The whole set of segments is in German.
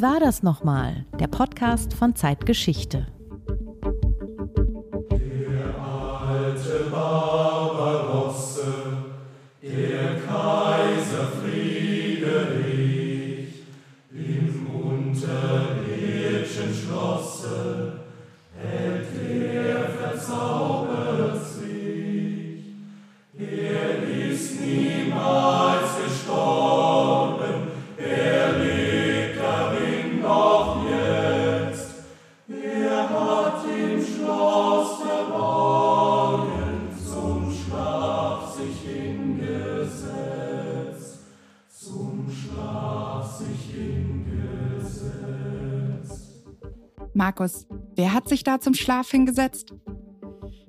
War das nochmal? Der Podcast von Zeitgeschichte. Markus, wer hat sich da zum Schlaf hingesetzt?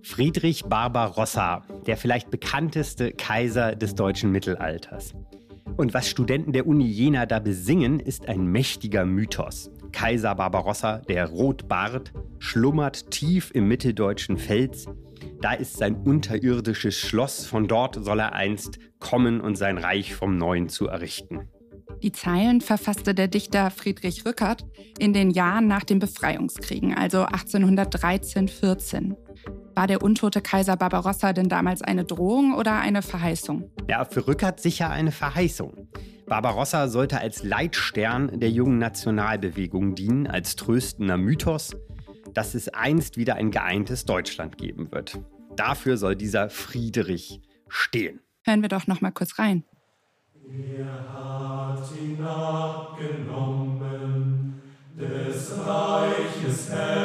Friedrich Barbarossa, der vielleicht bekannteste Kaiser des deutschen Mittelalters. Und was Studenten der Uni Jena da besingen, ist ein mächtiger Mythos. Kaiser Barbarossa, der Rotbart, schlummert tief im mitteldeutschen Fels. Da ist sein unterirdisches Schloss, von dort soll er einst kommen und sein Reich vom Neuen zu errichten. Die Zeilen verfasste der Dichter Friedrich Rückert in den Jahren nach den Befreiungskriegen, also 1813-14. War der untote Kaiser Barbarossa denn damals eine Drohung oder eine Verheißung? Ja, für Rückert sicher eine Verheißung. Barbarossa sollte als Leitstern der jungen Nationalbewegung dienen, als tröstender Mythos, dass es einst wieder ein geeintes Deutschland geben wird. Dafür soll dieser Friedrich stehen. Hören wir doch noch mal kurz rein. Er hat ihn abgenommen, des Reiches Herrlichkeit,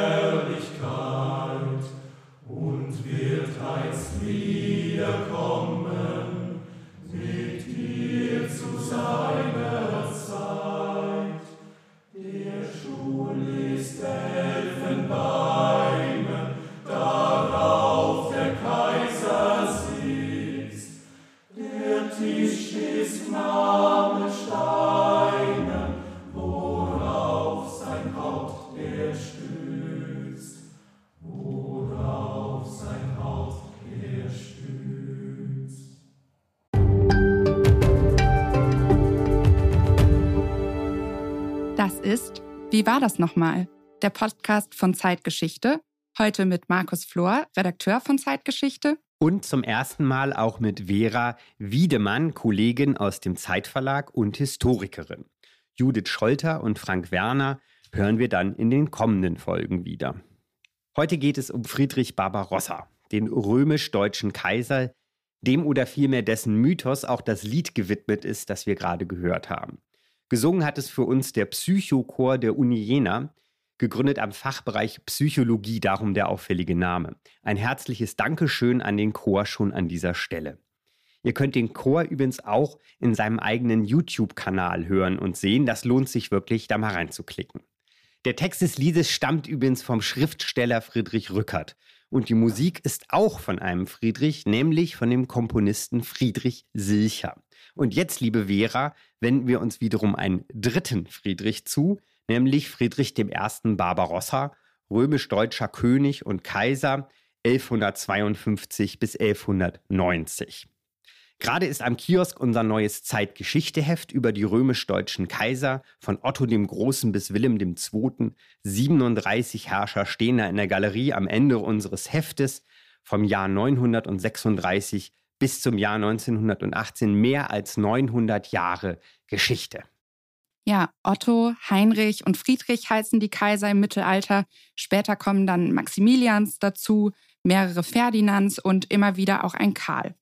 War das nochmal? Der Podcast von Zeitgeschichte. Heute mit Markus Flor, Redakteur von Zeitgeschichte. Und zum ersten Mal auch mit Vera Wiedemann, Kollegin aus dem Zeitverlag und Historikerin. Judith Scholter und Frank Werner hören wir dann in den kommenden Folgen wieder. Heute geht es um Friedrich Barbarossa, den römisch-deutschen Kaiser, dem oder vielmehr dessen Mythos auch das Lied gewidmet ist, das wir gerade gehört haben. Gesungen hat es für uns der Psychochor der Uni Jena, gegründet am Fachbereich Psychologie, darum der auffällige Name. Ein herzliches Dankeschön an den Chor schon an dieser Stelle. Ihr könnt den Chor übrigens auch in seinem eigenen YouTube-Kanal hören und sehen. Das lohnt sich wirklich, da mal reinzuklicken. Der Text des Liedes stammt übrigens vom Schriftsteller Friedrich Rückert. Und die Musik ist auch von einem Friedrich, nämlich von dem Komponisten Friedrich Silcher. Und jetzt, liebe Vera, wenden wir uns wiederum einen dritten Friedrich zu, nämlich Friedrich I. Barbarossa, römisch-deutscher König und Kaiser 1152 bis 1190. Gerade ist am Kiosk unser neues Zeitgeschichteheft über die römisch-deutschen Kaiser von Otto dem Großen bis Wilhelm II. 37 Herrscher stehen da in der Galerie am Ende unseres Heftes vom Jahr 936 bis zum Jahr 1918 mehr als 900 Jahre Geschichte. Ja, Otto, Heinrich und Friedrich heißen die Kaiser im Mittelalter. Später kommen dann Maximilians dazu, mehrere Ferdinands und immer wieder auch ein Karl.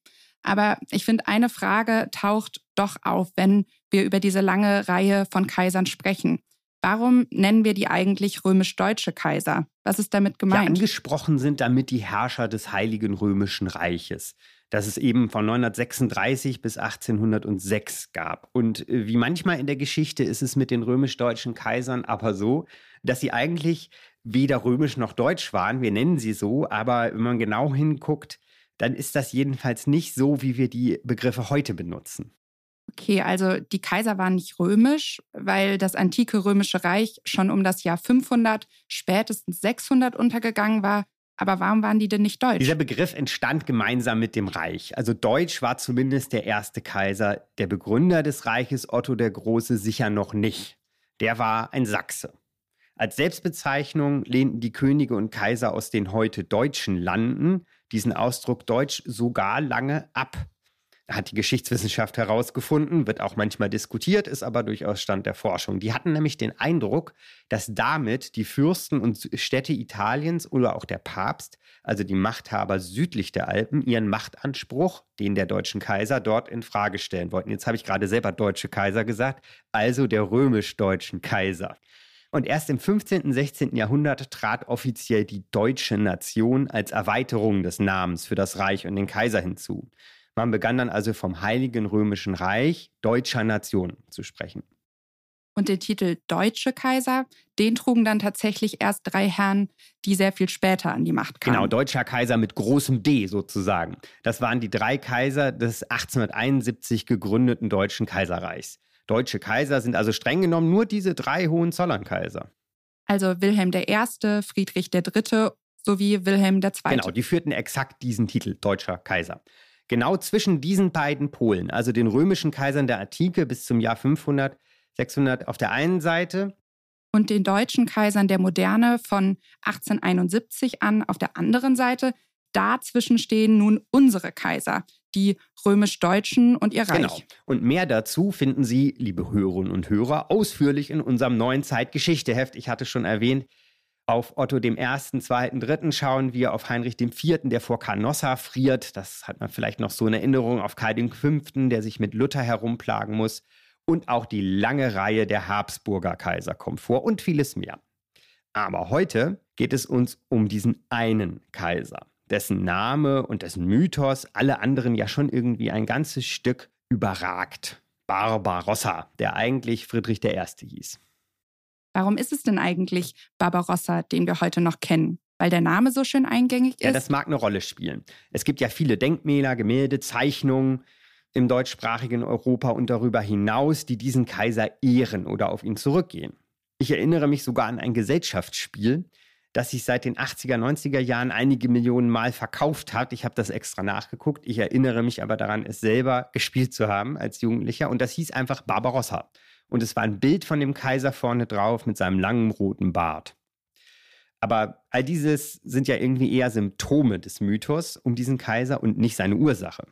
Aber ich finde, eine Frage taucht doch auf, wenn wir über diese lange Reihe von Kaisern sprechen. Warum nennen wir die eigentlich römisch-deutsche Kaiser? Was ist damit Ja, gemeint? angesprochen sind damit die Herrscher des Heiligen Römischen Reiches, das es eben von 936 bis 1806 gab. Und äh, wie manchmal in der Geschichte ist es mit den römisch-deutschen Kaisern aber so, dass sie eigentlich weder römisch noch deutsch waren. Wir nennen sie so, aber wenn man genau hinguckt, dann ist das jedenfalls nicht so, wie wir die Begriffe heute benutzen. Okay, also die Kaiser waren nicht römisch, weil das antike römische Reich schon um das Jahr 500, spätestens 600 untergegangen war. Aber warum waren die denn nicht deutsch? Dieser Begriff entstand gemeinsam mit dem Reich. Also Deutsch war zumindest der erste Kaiser. Der Begründer des Reiches, Otto der Große, sicher noch nicht. der war ein Sachse. Als Selbstbezeichnung lehnten die Könige und Kaiser aus den heute deutschen Landen diesen Ausdruck Deutsch sogar lange ab hat die Geschichtswissenschaft herausgefunden, wird auch manchmal diskutiert, ist aber durchaus Stand der Forschung. Die hatten nämlich den Eindruck, dass damit die Fürsten und Städte Italiens oder auch der Papst, also die Machthaber südlich der Alpen, ihren Machtanspruch, den der deutschen Kaiser, dort in Frage stellen wollten. Jetzt habe ich gerade selber deutsche Kaiser gesagt, also der römisch-deutschen Kaiser. Und erst im 15. und 16. Jahrhundert trat offiziell die deutsche Nation als Erweiterung des Namens für das Reich und den Kaiser hinzu. Man begann dann also vom Heiligen Römischen Reich deutscher Nation zu sprechen. Und den Titel Deutsche Kaiser, den trugen dann tatsächlich erst drei Herren, die sehr viel später an die Macht kamen. Genau, Deutscher Kaiser mit großem D sozusagen. Das waren die drei Kaiser des 1871 gegründeten Deutschen Kaiserreichs. Deutsche Kaiser sind also streng genommen nur diese drei Hohenzollern-Kaiser. Also Wilhelm I., Friedrich III. sowie Wilhelm II. Genau, die führten exakt diesen Titel, Deutscher Kaiser. Genau zwischen diesen beiden Polen, also den römischen Kaisern der Antike bis zum Jahr 500, 600 auf der einen Seite und den deutschen Kaisern der Moderne von 1871 an auf der anderen Seite, dazwischen stehen nun unsere Kaiser, die römisch-deutschen und ihr Reich. Genau. Und mehr dazu finden Sie, liebe Hörerinnen und Hörer, ausführlich in unserem neuen Zeitgeschichteheft. Ich hatte schon erwähnt, auf Otto dem Ersten, Zweiten, Dritten schauen wir, auf Heinrich dem Vierten, der vor Canossa friert. Das hat man vielleicht noch so in Erinnerung. Auf Karl Fünften, der sich mit Luther herumplagen muss. Und auch die lange Reihe der Habsburger Kaiser kommt vor und vieles mehr. Aber heute geht es uns um diesen einen Kaiser, dessen Name und dessen Mythos alle anderen ja schon irgendwie ein ganzes Stück überragt. Barbarossa, der eigentlich Friedrich I. hieß. Warum ist es denn eigentlich Barbarossa, den wir heute noch kennen? Weil der Name so schön eingängig ist? Ja, das mag eine Rolle spielen. Es gibt ja viele Denkmäler, Gemälde, Zeichnungen im deutschsprachigen Europa und darüber hinaus, die diesen Kaiser ehren oder auf ihn zurückgehen. Ich erinnere mich sogar an ein Gesellschaftsspiel, das sich seit den 80er, 90er Jahren einige Millionen Mal verkauft hat. Ich habe das extra nachgeguckt. Ich erinnere mich aber daran, es selber gespielt zu haben als Jugendlicher. Und das hieß einfach Barbarossa und es war ein Bild von dem Kaiser vorne drauf mit seinem langen roten Bart. Aber all dieses sind ja irgendwie eher Symptome des Mythos um diesen Kaiser und nicht seine Ursache.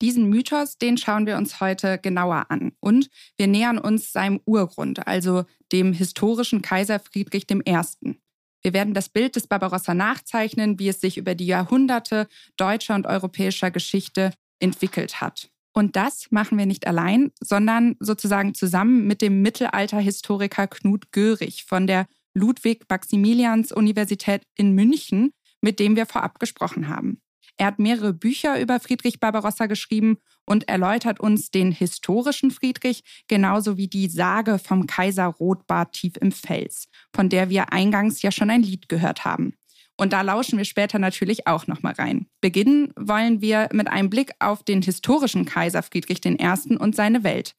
Diesen Mythos, den schauen wir uns heute genauer an. Und wir nähern uns seinem Urgrund, also dem historischen Kaiser Friedrich I. Wir werden das Bild des Barbarossa nachzeichnen, wie es sich über die Jahrhunderte deutscher und europäischer Geschichte entwickelt hat. Und das machen wir nicht allein, sondern sozusagen zusammen mit dem Mittelalterhistoriker Knut Görig von der Ludwig-Maximilians-Universität in München, mit dem wir vorab gesprochen haben. Er hat mehrere Bücher über Friedrich Barbarossa geschrieben und erläutert uns den historischen Friedrich genauso wie die Sage vom Kaiser Rotbart tief im Fels, von der wir eingangs ja schon ein Lied gehört haben. Und da lauschen wir später natürlich auch nochmal rein. Beginnen wollen wir mit einem Blick auf den historischen Kaiser Friedrich I. und seine Welt.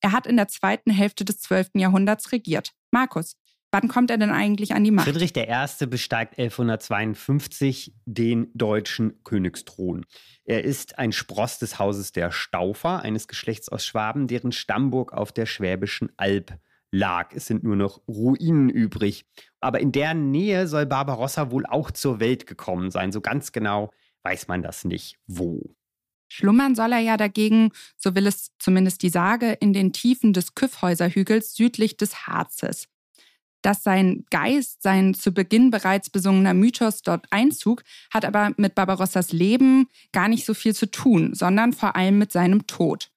Er hat in der zweiten Hälfte des 12. Jahrhunderts regiert. Markus, wann kommt er denn eigentlich an die Macht? Friedrich I. besteigt 1152 den deutschen Königsthron. Er ist ein Spross des Hauses der Staufer, eines Geschlechts aus Schwaben, deren Stammburg auf der Schwäbischen Alb lag. Es sind nur noch Ruinen übrig. Aber in der Nähe soll Barbarossa wohl auch zur Welt gekommen sein. So ganz genau weiß man das nicht, wo. Schlummern soll er ja dagegen, so will es zumindest die Sage, in den Tiefen des Küffhäuserhügels südlich des Harzes. Dass sein Geist, sein zu Beginn bereits besungener Mythos dort einzug, hat aber mit Barbarossas Leben gar nicht so viel zu tun, sondern vor allem mit seinem Tod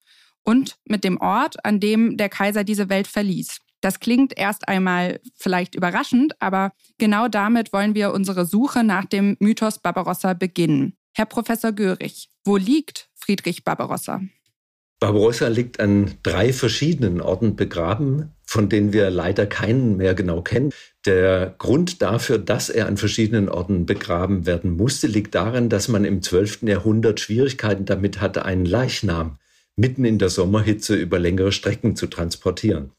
und mit dem Ort, an dem der Kaiser diese Welt verließ. Das klingt erst einmal vielleicht überraschend, aber genau damit wollen wir unsere Suche nach dem Mythos Barbarossa beginnen. Herr Professor Görig, wo liegt Friedrich Barbarossa? Barbarossa liegt an drei verschiedenen Orten begraben, von denen wir leider keinen mehr genau kennen. Der Grund dafür, dass er an verschiedenen Orten begraben werden musste, liegt darin, dass man im 12. Jahrhundert Schwierigkeiten damit hatte, einen Leichnam mitten in der Sommerhitze über längere Strecken zu transportieren.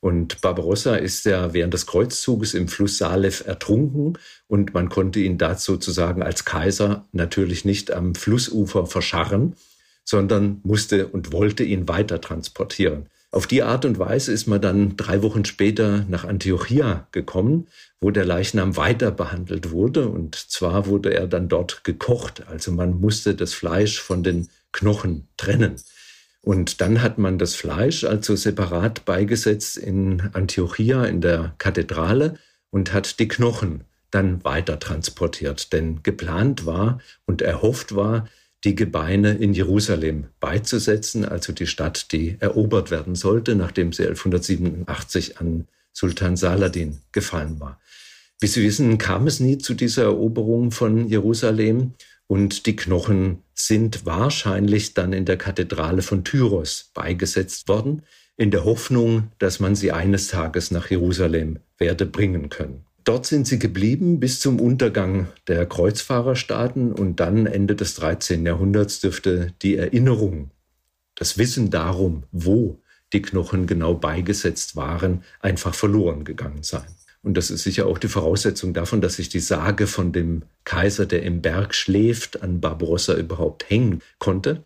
Und Barbarossa ist ja während des Kreuzzuges im Fluss Salef ertrunken und man konnte ihn da sozusagen als Kaiser natürlich nicht am Flussufer verscharren, sondern musste und wollte ihn weiter transportieren. Auf die Art und Weise ist man dann drei Wochen später nach Antiochia gekommen, wo der Leichnam weiter behandelt wurde. Und zwar wurde er dann dort gekocht. Also man musste das Fleisch von den Knochen trennen. Und dann hat man das Fleisch also separat beigesetzt in Antiochia in der Kathedrale und hat die Knochen dann weiter transportiert. Denn geplant war und erhofft war, die Gebeine in Jerusalem beizusetzen, also die Stadt, die erobert werden sollte, nachdem sie 1187 an Sultan Saladin gefallen war. Wie Sie wissen, kam es nie zu dieser Eroberung von Jerusalem und die Knochen sind wahrscheinlich dann in der Kathedrale von Tyros beigesetzt worden, in der Hoffnung, dass man sie eines Tages nach Jerusalem werde bringen können. Dort sind sie geblieben bis zum Untergang der Kreuzfahrerstaaten und dann Ende des 13. Jahrhunderts dürfte die Erinnerung, das Wissen darum, wo die Knochen genau beigesetzt waren, einfach verloren gegangen sein. Und das ist sicher auch die Voraussetzung davon, dass sich die Sage von dem Kaiser, der im Berg schläft, an Barbarossa überhaupt hängen konnte.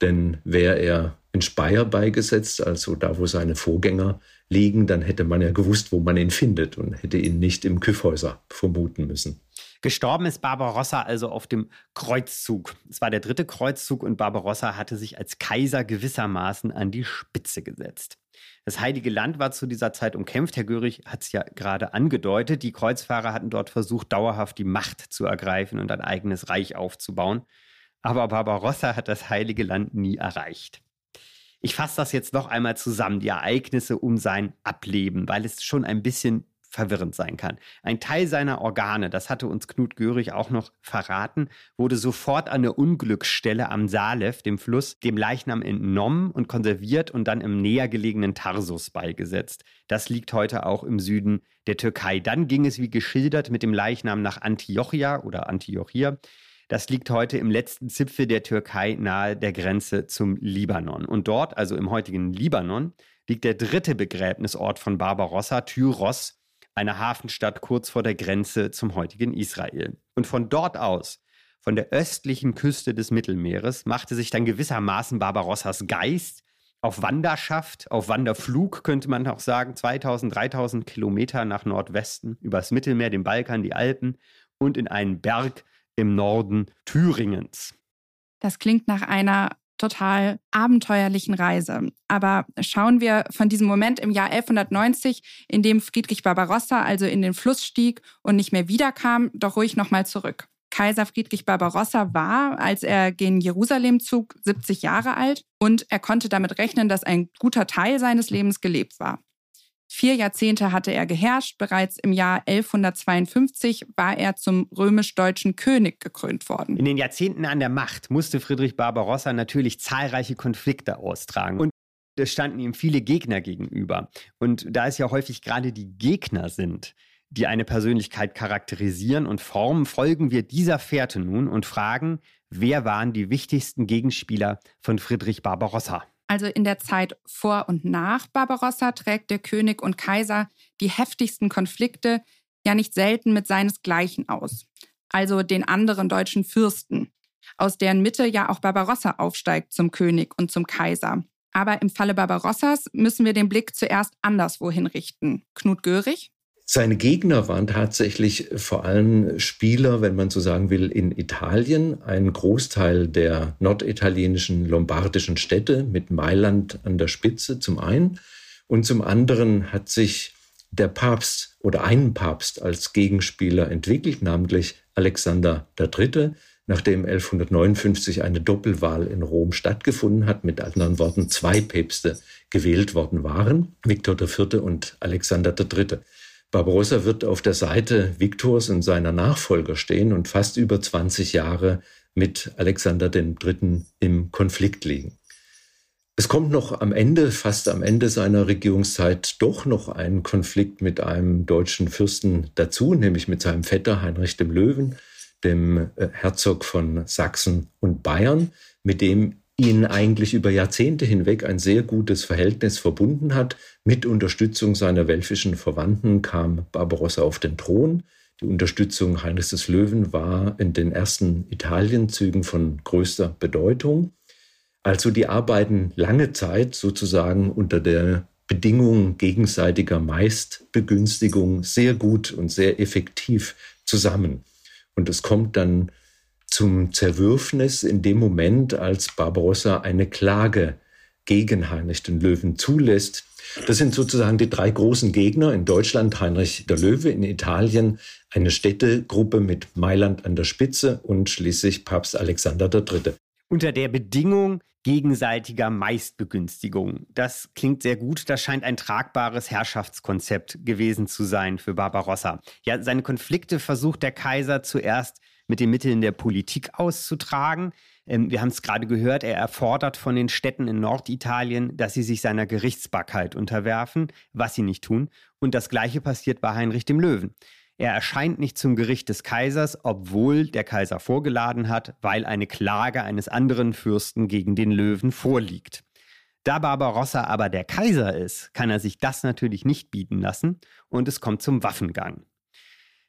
Denn wäre er in Speyer beigesetzt, also da, wo seine Vorgänger liegen, dann hätte man ja gewusst, wo man ihn findet und hätte ihn nicht im Kyffhäuser vermuten müssen. Gestorben ist Barbarossa also auf dem Kreuzzug. Es war der dritte Kreuzzug und Barbarossa hatte sich als Kaiser gewissermaßen an die Spitze gesetzt. Das Heilige Land war zu dieser Zeit umkämpft. Herr Görig hat es ja gerade angedeutet. Die Kreuzfahrer hatten dort versucht, dauerhaft die Macht zu ergreifen und ein eigenes Reich aufzubauen. Aber Barbarossa hat das Heilige Land nie erreicht. Ich fasse das jetzt noch einmal zusammen, die Ereignisse um sein Ableben, weil es schon ein bisschen verwirrend sein kann. Ein Teil seiner Organe, das hatte uns Knut Görig auch noch verraten, wurde sofort an der Unglücksstelle am Salef, dem Fluss, dem Leichnam entnommen und konserviert und dann im näher gelegenen Tarsus beigesetzt. Das liegt heute auch im Süden der Türkei. Dann ging es wie geschildert mit dem Leichnam nach Antiochia oder Antiochia. Das liegt heute im letzten Zipfel der Türkei nahe der Grenze zum Libanon. Und dort, also im heutigen Libanon, liegt der dritte Begräbnisort von Barbarossa, Tyros, eine Hafenstadt kurz vor der Grenze zum heutigen Israel. Und von dort aus, von der östlichen Küste des Mittelmeeres, machte sich dann gewissermaßen Barbarossas Geist auf Wanderschaft, auf Wanderflug könnte man auch sagen, 2000, 3000 Kilometer nach Nordwesten, übers Mittelmeer, den Balkan, die Alpen und in einen Berg im Norden Thüringens. Das klingt nach einer total abenteuerlichen Reise. Aber schauen wir von diesem Moment im Jahr 1190, in dem Friedrich Barbarossa also in den Fluss stieg und nicht mehr wiederkam, doch ruhig nochmal zurück. Kaiser Friedrich Barbarossa war, als er gen Jerusalem zog, 70 Jahre alt und er konnte damit rechnen, dass ein guter Teil seines Lebens gelebt war. Vier Jahrzehnte hatte er geherrscht. Bereits im Jahr 1152 war er zum römisch-deutschen König gekrönt worden. In den Jahrzehnten an der Macht musste Friedrich Barbarossa natürlich zahlreiche Konflikte austragen. Und es standen ihm viele Gegner gegenüber. Und da es ja häufig gerade die Gegner sind, die eine Persönlichkeit charakterisieren und formen, folgen wir dieser Fährte nun und fragen, wer waren die wichtigsten Gegenspieler von Friedrich Barbarossa? Also in der Zeit vor und nach Barbarossa trägt der König und Kaiser die heftigsten Konflikte ja nicht selten mit seinesgleichen aus, also den anderen deutschen Fürsten, aus deren Mitte ja auch Barbarossa aufsteigt zum König und zum Kaiser. Aber im Falle Barbarossas müssen wir den Blick zuerst anderswohin richten. Knut Görig? Seine Gegner waren tatsächlich vor allem Spieler, wenn man so sagen will, in Italien. Ein Großteil der norditalienischen lombardischen Städte mit Mailand an der Spitze zum einen. Und zum anderen hat sich der Papst oder ein Papst als Gegenspieler entwickelt, namentlich Alexander III., nachdem 1159 eine Doppelwahl in Rom stattgefunden hat, mit anderen Worten zwei Päpste gewählt worden waren, Viktor IV. und Alexander III. Barbarossa wird auf der Seite Viktors und seiner Nachfolger stehen und fast über 20 Jahre mit Alexander III. im Konflikt liegen. Es kommt noch am Ende, fast am Ende seiner Regierungszeit, doch noch ein Konflikt mit einem deutschen Fürsten dazu, nämlich mit seinem Vetter Heinrich dem Löwen, dem äh, Herzog von Sachsen und Bayern, mit dem ihn eigentlich über Jahrzehnte hinweg ein sehr gutes Verhältnis verbunden hat. Mit Unterstützung seiner welfischen Verwandten kam Barbarossa auf den Thron. Die Unterstützung Heinrichs des Löwen war in den ersten Italienzügen von größter Bedeutung. Also die arbeiten lange Zeit sozusagen unter der Bedingung gegenseitiger Meistbegünstigung sehr gut und sehr effektiv zusammen. Und es kommt dann zum Zerwürfnis in dem Moment, als Barbarossa eine Klage gegen Heinrich den Löwen zulässt. Das sind sozusagen die drei großen Gegner in Deutschland, Heinrich der Löwe, in Italien eine Städtegruppe mit Mailand an der Spitze und schließlich Papst Alexander III. Unter der Bedingung gegenseitiger Meistbegünstigung. Das klingt sehr gut. Das scheint ein tragbares Herrschaftskonzept gewesen zu sein für Barbarossa. Ja, seine Konflikte versucht der Kaiser zuerst mit den Mitteln der Politik auszutragen. Ähm, wir haben es gerade gehört, er erfordert von den Städten in Norditalien, dass sie sich seiner Gerichtsbarkeit unterwerfen, was sie nicht tun. Und das Gleiche passiert bei Heinrich dem Löwen. Er erscheint nicht zum Gericht des Kaisers, obwohl der Kaiser vorgeladen hat, weil eine Klage eines anderen Fürsten gegen den Löwen vorliegt. Da Barbarossa aber der Kaiser ist, kann er sich das natürlich nicht bieten lassen und es kommt zum Waffengang.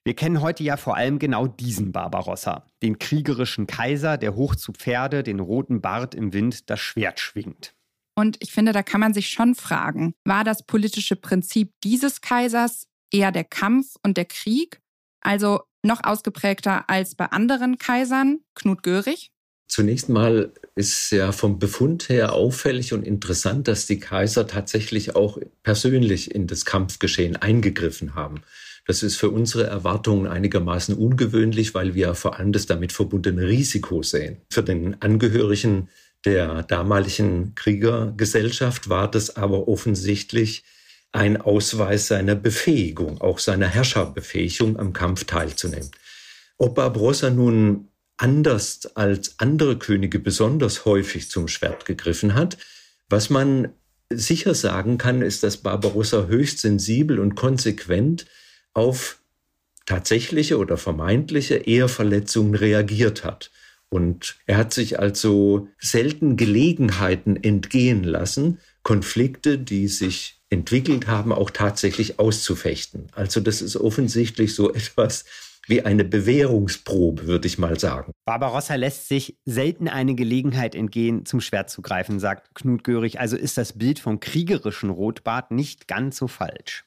Wir kennen heute ja vor allem genau diesen Barbarossa, den kriegerischen Kaiser, der hoch zu Pferde, den roten Bart im Wind, das Schwert schwingt. Und ich finde, da kann man sich schon fragen, war das politische Prinzip dieses Kaisers eher der Kampf und der Krieg, also noch ausgeprägter als bei anderen Kaisern, Knut Görig? Zunächst mal ist ja vom Befund her auffällig und interessant, dass die Kaiser tatsächlich auch persönlich in das Kampfgeschehen eingegriffen haben. Das ist für unsere Erwartungen einigermaßen ungewöhnlich, weil wir vor allem das damit verbundene Risiko sehen. Für den Angehörigen der damaligen Kriegergesellschaft war das aber offensichtlich ein Ausweis seiner Befähigung, auch seiner Herrscherbefähigung am Kampf teilzunehmen. Ob Barbarossa nun anders als andere Könige besonders häufig zum Schwert gegriffen hat, was man sicher sagen kann, ist, dass Barbarossa höchst sensibel und konsequent auf tatsächliche oder vermeintliche Eheverletzungen reagiert hat. Und er hat sich also selten Gelegenheiten entgehen lassen, Konflikte, die sich entwickelt haben, auch tatsächlich auszufechten. Also das ist offensichtlich so etwas wie eine Bewährungsprobe, würde ich mal sagen. Barbarossa lässt sich selten eine Gelegenheit entgehen, zum Schwert zu greifen, sagt Knut Görig. Also ist das Bild vom kriegerischen Rotbart nicht ganz so falsch.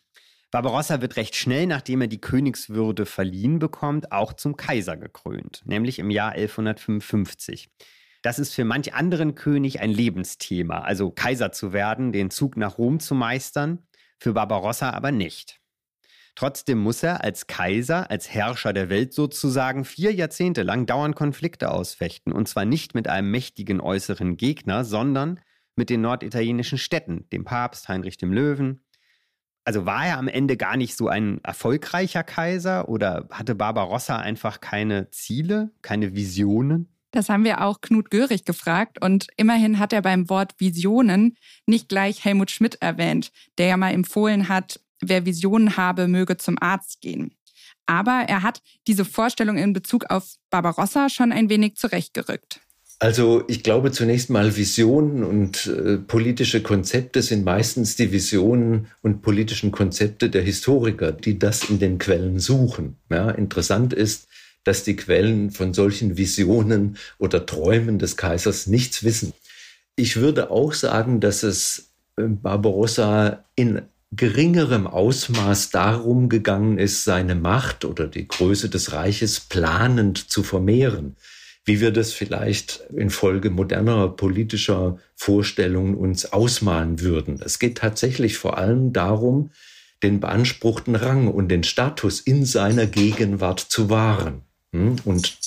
Barbarossa wird recht schnell, nachdem er die Königswürde verliehen bekommt, auch zum Kaiser gekrönt, nämlich im Jahr 1155. Das ist für manch anderen König ein Lebensthema, also Kaiser zu werden, den Zug nach Rom zu meistern, für Barbarossa aber nicht. Trotzdem muss er als Kaiser, als Herrscher der Welt sozusagen vier Jahrzehnte lang dauernd Konflikte ausfechten, und zwar nicht mit einem mächtigen äußeren Gegner, sondern mit den norditalienischen Städten, dem Papst Heinrich dem Löwen, also war er am Ende gar nicht so ein erfolgreicher Kaiser oder hatte Barbarossa einfach keine Ziele, keine Visionen? Das haben wir auch Knut Görig gefragt und immerhin hat er beim Wort Visionen nicht gleich Helmut Schmidt erwähnt, der ja mal empfohlen hat, wer Visionen habe, möge zum Arzt gehen. Aber er hat diese Vorstellung in Bezug auf Barbarossa schon ein wenig zurechtgerückt. Also ich glaube zunächst mal, Visionen und äh, politische Konzepte sind meistens die Visionen und politischen Konzepte der Historiker, die das in den Quellen suchen. Ja, interessant ist, dass die Quellen von solchen Visionen oder Träumen des Kaisers nichts wissen. Ich würde auch sagen, dass es äh, Barbarossa in geringerem Ausmaß darum gegangen ist, seine Macht oder die Größe des Reiches planend zu vermehren wie wir das vielleicht infolge moderner politischer Vorstellungen uns ausmalen würden. Es geht tatsächlich vor allem darum, den beanspruchten Rang und den Status in seiner Gegenwart zu wahren. Hm? Und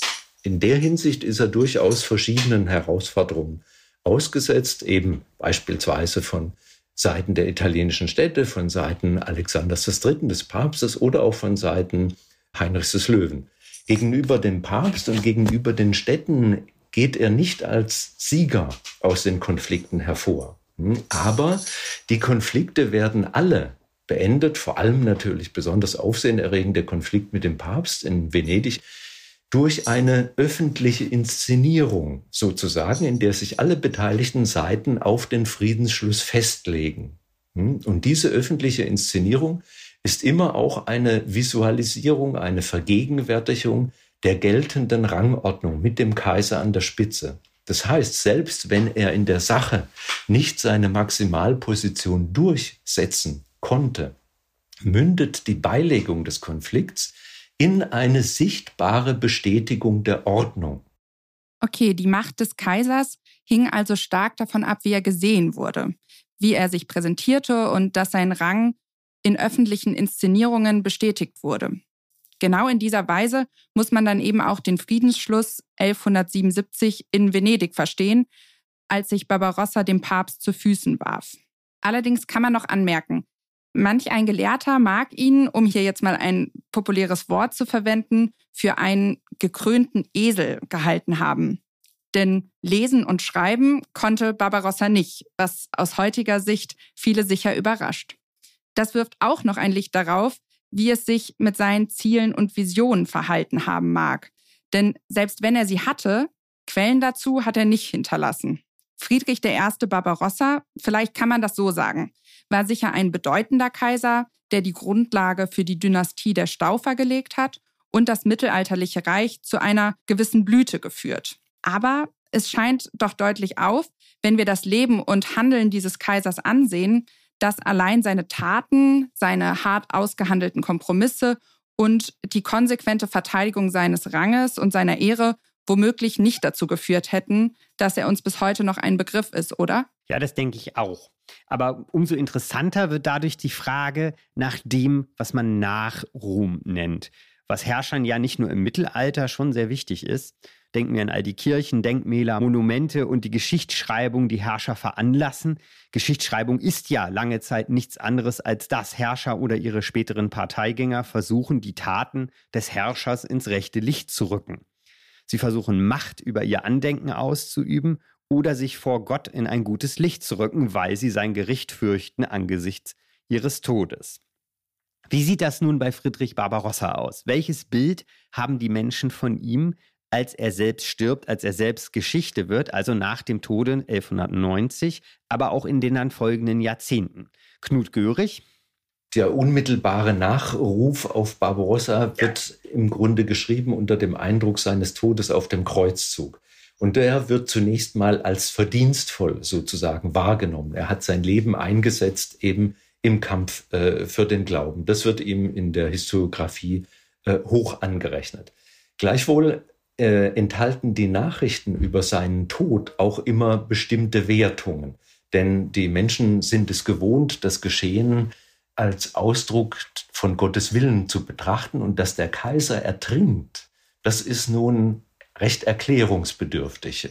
in der Hinsicht ist er durchaus verschiedenen Herausforderungen ausgesetzt, eben beispielsweise von Seiten der italienischen Städte, von Seiten Alexanders III., des Papstes oder auch von Seiten Heinrichs des Löwen. Gegenüber dem Papst und gegenüber den Städten geht er nicht als Sieger aus den Konflikten hervor. Hm? Aber die Konflikte werden alle beendet, vor allem natürlich besonders aufsehenerregende Konflikt mit dem Papst in Venedig, durch eine öffentliche Inszenierung sozusagen, in der sich alle beteiligten Seiten auf den Friedensschluss festlegen. Hm? Und diese öffentliche Inszenierung ist immer auch eine Visualisierung, eine Vergegenwärtigung der geltenden Rangordnung mit dem Kaiser an der Spitze. Das heißt, selbst wenn er in der Sache nicht seine Maximalposition durchsetzen konnte, mündet die Beilegung des Konflikts in eine sichtbare Bestätigung der Ordnung. Okay, die Macht des Kaisers hing also stark davon ab, wie er gesehen wurde, wie er sich präsentierte und dass sein Rang in öffentlichen Inszenierungen bestätigt wurde. Genau in dieser Weise muss man dann eben auch den Friedensschluss 1177 in Venedig verstehen, als sich Barbarossa dem Papst zu Füßen warf. Allerdings kann man noch anmerken, manch ein Gelehrter mag ihn, um hier jetzt mal ein populäres Wort zu verwenden, für einen gekrönten Esel gehalten haben. Denn lesen und schreiben konnte Barbarossa nicht, was aus heutiger Sicht viele sicher überrascht. Das wirft auch noch ein Licht darauf, wie es sich mit seinen Zielen und Visionen verhalten haben mag. Denn selbst wenn er sie hatte, Quellen dazu hat er nicht hinterlassen. Friedrich I. Barbarossa, vielleicht kann man das so sagen, war sicher ein bedeutender Kaiser, der die Grundlage für die Dynastie der Staufer gelegt hat und das mittelalterliche Reich zu einer gewissen Blüte geführt. Aber es scheint doch deutlich auf, wenn wir das Leben und Handeln dieses Kaisers ansehen, dass allein seine Taten, seine hart ausgehandelten Kompromisse und die konsequente Verteidigung seines Ranges und seiner Ehre womöglich nicht dazu geführt hätten, dass er uns bis heute noch ein Begriff ist, oder? Ja, das denke ich auch. Aber umso interessanter wird dadurch die Frage nach dem, was man Nachruhm nennt was Herrschern ja nicht nur im Mittelalter schon sehr wichtig ist. Denken wir an all die Kirchen, Denkmäler, Monumente und die Geschichtsschreibung, die Herrscher veranlassen. Geschichtsschreibung ist ja lange Zeit nichts anderes, als dass Herrscher oder ihre späteren Parteigänger versuchen, die Taten des Herrschers ins rechte Licht zu rücken. Sie versuchen Macht über ihr Andenken auszuüben oder sich vor Gott in ein gutes Licht zu rücken, weil sie sein Gericht fürchten angesichts ihres Todes. Wie sieht das nun bei Friedrich Barbarossa aus? Welches Bild haben die Menschen von ihm, als er selbst stirbt, als er selbst Geschichte wird, also nach dem Tode 1190, aber auch in den dann folgenden Jahrzehnten? Knut Görig, der unmittelbare Nachruf auf Barbarossa wird im Grunde geschrieben unter dem Eindruck seines Todes auf dem Kreuzzug. Und der wird zunächst mal als verdienstvoll sozusagen wahrgenommen. Er hat sein Leben eingesetzt eben im Kampf äh, für den Glauben. Das wird ihm in der Historiografie äh, hoch angerechnet. Gleichwohl äh, enthalten die Nachrichten über seinen Tod auch immer bestimmte Wertungen. Denn die Menschen sind es gewohnt, das Geschehen als Ausdruck von Gottes Willen zu betrachten und dass der Kaiser ertrinkt, das ist nun recht erklärungsbedürftig.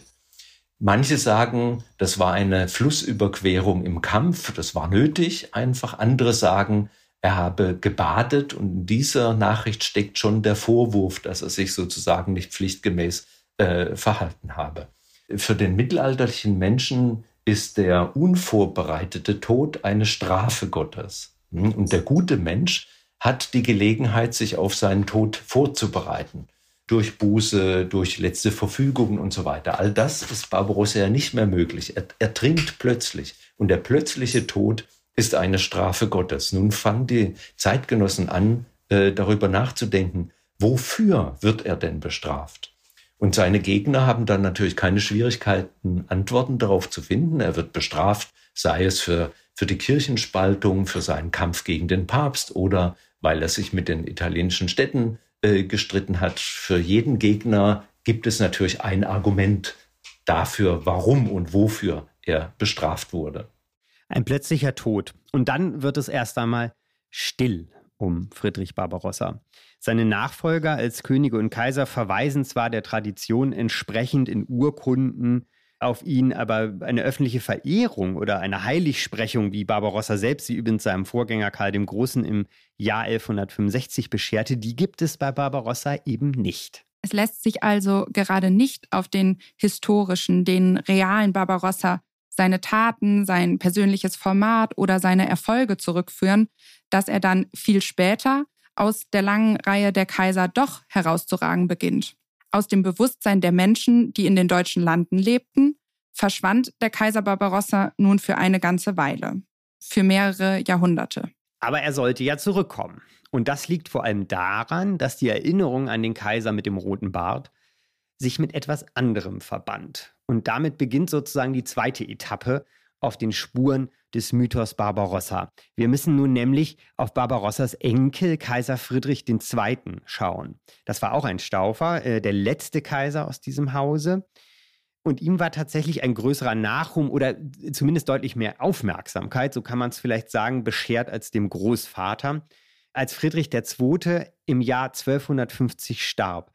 Manche sagen, das war eine Flussüberquerung im Kampf, das war nötig einfach. Andere sagen, er habe gebadet und in dieser Nachricht steckt schon der Vorwurf, dass er sich sozusagen nicht pflichtgemäß äh, verhalten habe. Für den mittelalterlichen Menschen ist der unvorbereitete Tod eine Strafe Gottes. Hm? Und der gute Mensch hat die Gelegenheit, sich auf seinen Tod vorzubereiten durch Buße, durch letzte Verfügungen und so weiter. All das ist Barbarossa ja nicht mehr möglich. Er, er trinkt plötzlich und der plötzliche Tod ist eine Strafe Gottes. Nun fangen die Zeitgenossen an, äh, darüber nachzudenken, wofür wird er denn bestraft? Und seine Gegner haben dann natürlich keine Schwierigkeiten, Antworten darauf zu finden. Er wird bestraft, sei es für, für die Kirchenspaltung, für seinen Kampf gegen den Papst oder weil er sich mit den italienischen Städten äh, gestritten hat. Für jeden Gegner gibt es natürlich ein Argument dafür, warum und wofür er bestraft wurde. Ein plötzlicher Tod. Und dann wird es erst einmal still um Friedrich Barbarossa. Seine Nachfolger als Könige und Kaiser verweisen zwar der Tradition entsprechend in Urkunden auf ihn, aber eine öffentliche Verehrung oder eine Heiligsprechung, wie Barbarossa selbst sie übrigens seinem Vorgänger Karl dem Großen im Jahr 1165 bescherte, die gibt es bei Barbarossa eben nicht. Es lässt sich also gerade nicht auf den historischen, den realen Barbarossa, seine Taten, sein persönliches Format oder seine Erfolge zurückführen, dass er dann viel später aus der langen Reihe der Kaiser doch herauszuragen beginnt. Aus dem Bewusstsein der Menschen, die in den deutschen Landen lebten, verschwand der Kaiser Barbarossa nun für eine ganze Weile, für mehrere Jahrhunderte. Aber er sollte ja zurückkommen. Und das liegt vor allem daran, dass die Erinnerung an den Kaiser mit dem roten Bart sich mit etwas anderem verband. Und damit beginnt sozusagen die zweite Etappe auf den Spuren des Mythos Barbarossa. Wir müssen nun nämlich auf Barbarossas Enkel Kaiser Friedrich II. schauen. Das war auch ein Staufer, äh, der letzte Kaiser aus diesem Hause. Und ihm war tatsächlich ein größerer Nachruhm oder zumindest deutlich mehr Aufmerksamkeit, so kann man es vielleicht sagen, beschert als dem Großvater. Als Friedrich II. im Jahr 1250 starb,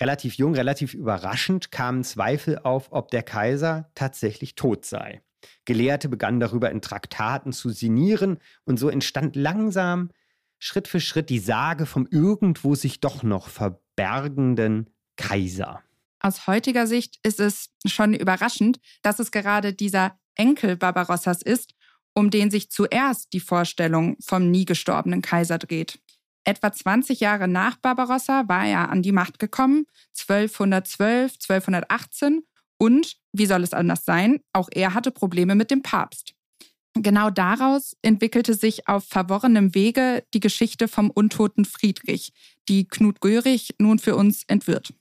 relativ jung, relativ überraschend, kamen Zweifel auf, ob der Kaiser tatsächlich tot sei. Gelehrte begannen darüber in Traktaten zu sinnieren und so entstand langsam, Schritt für Schritt die Sage vom irgendwo sich doch noch verbergenden Kaiser. Aus heutiger Sicht ist es schon überraschend, dass es gerade dieser Enkel Barbarossas ist, um den sich zuerst die Vorstellung vom nie gestorbenen Kaiser dreht. Etwa 20 Jahre nach Barbarossa war er an die Macht gekommen, 1212, 1218 und, wie soll es anders sein, auch er hatte Probleme mit dem Papst. Genau daraus entwickelte sich auf verworrenem Wege die Geschichte vom untoten Friedrich, die Knut Görig nun für uns entwirrt.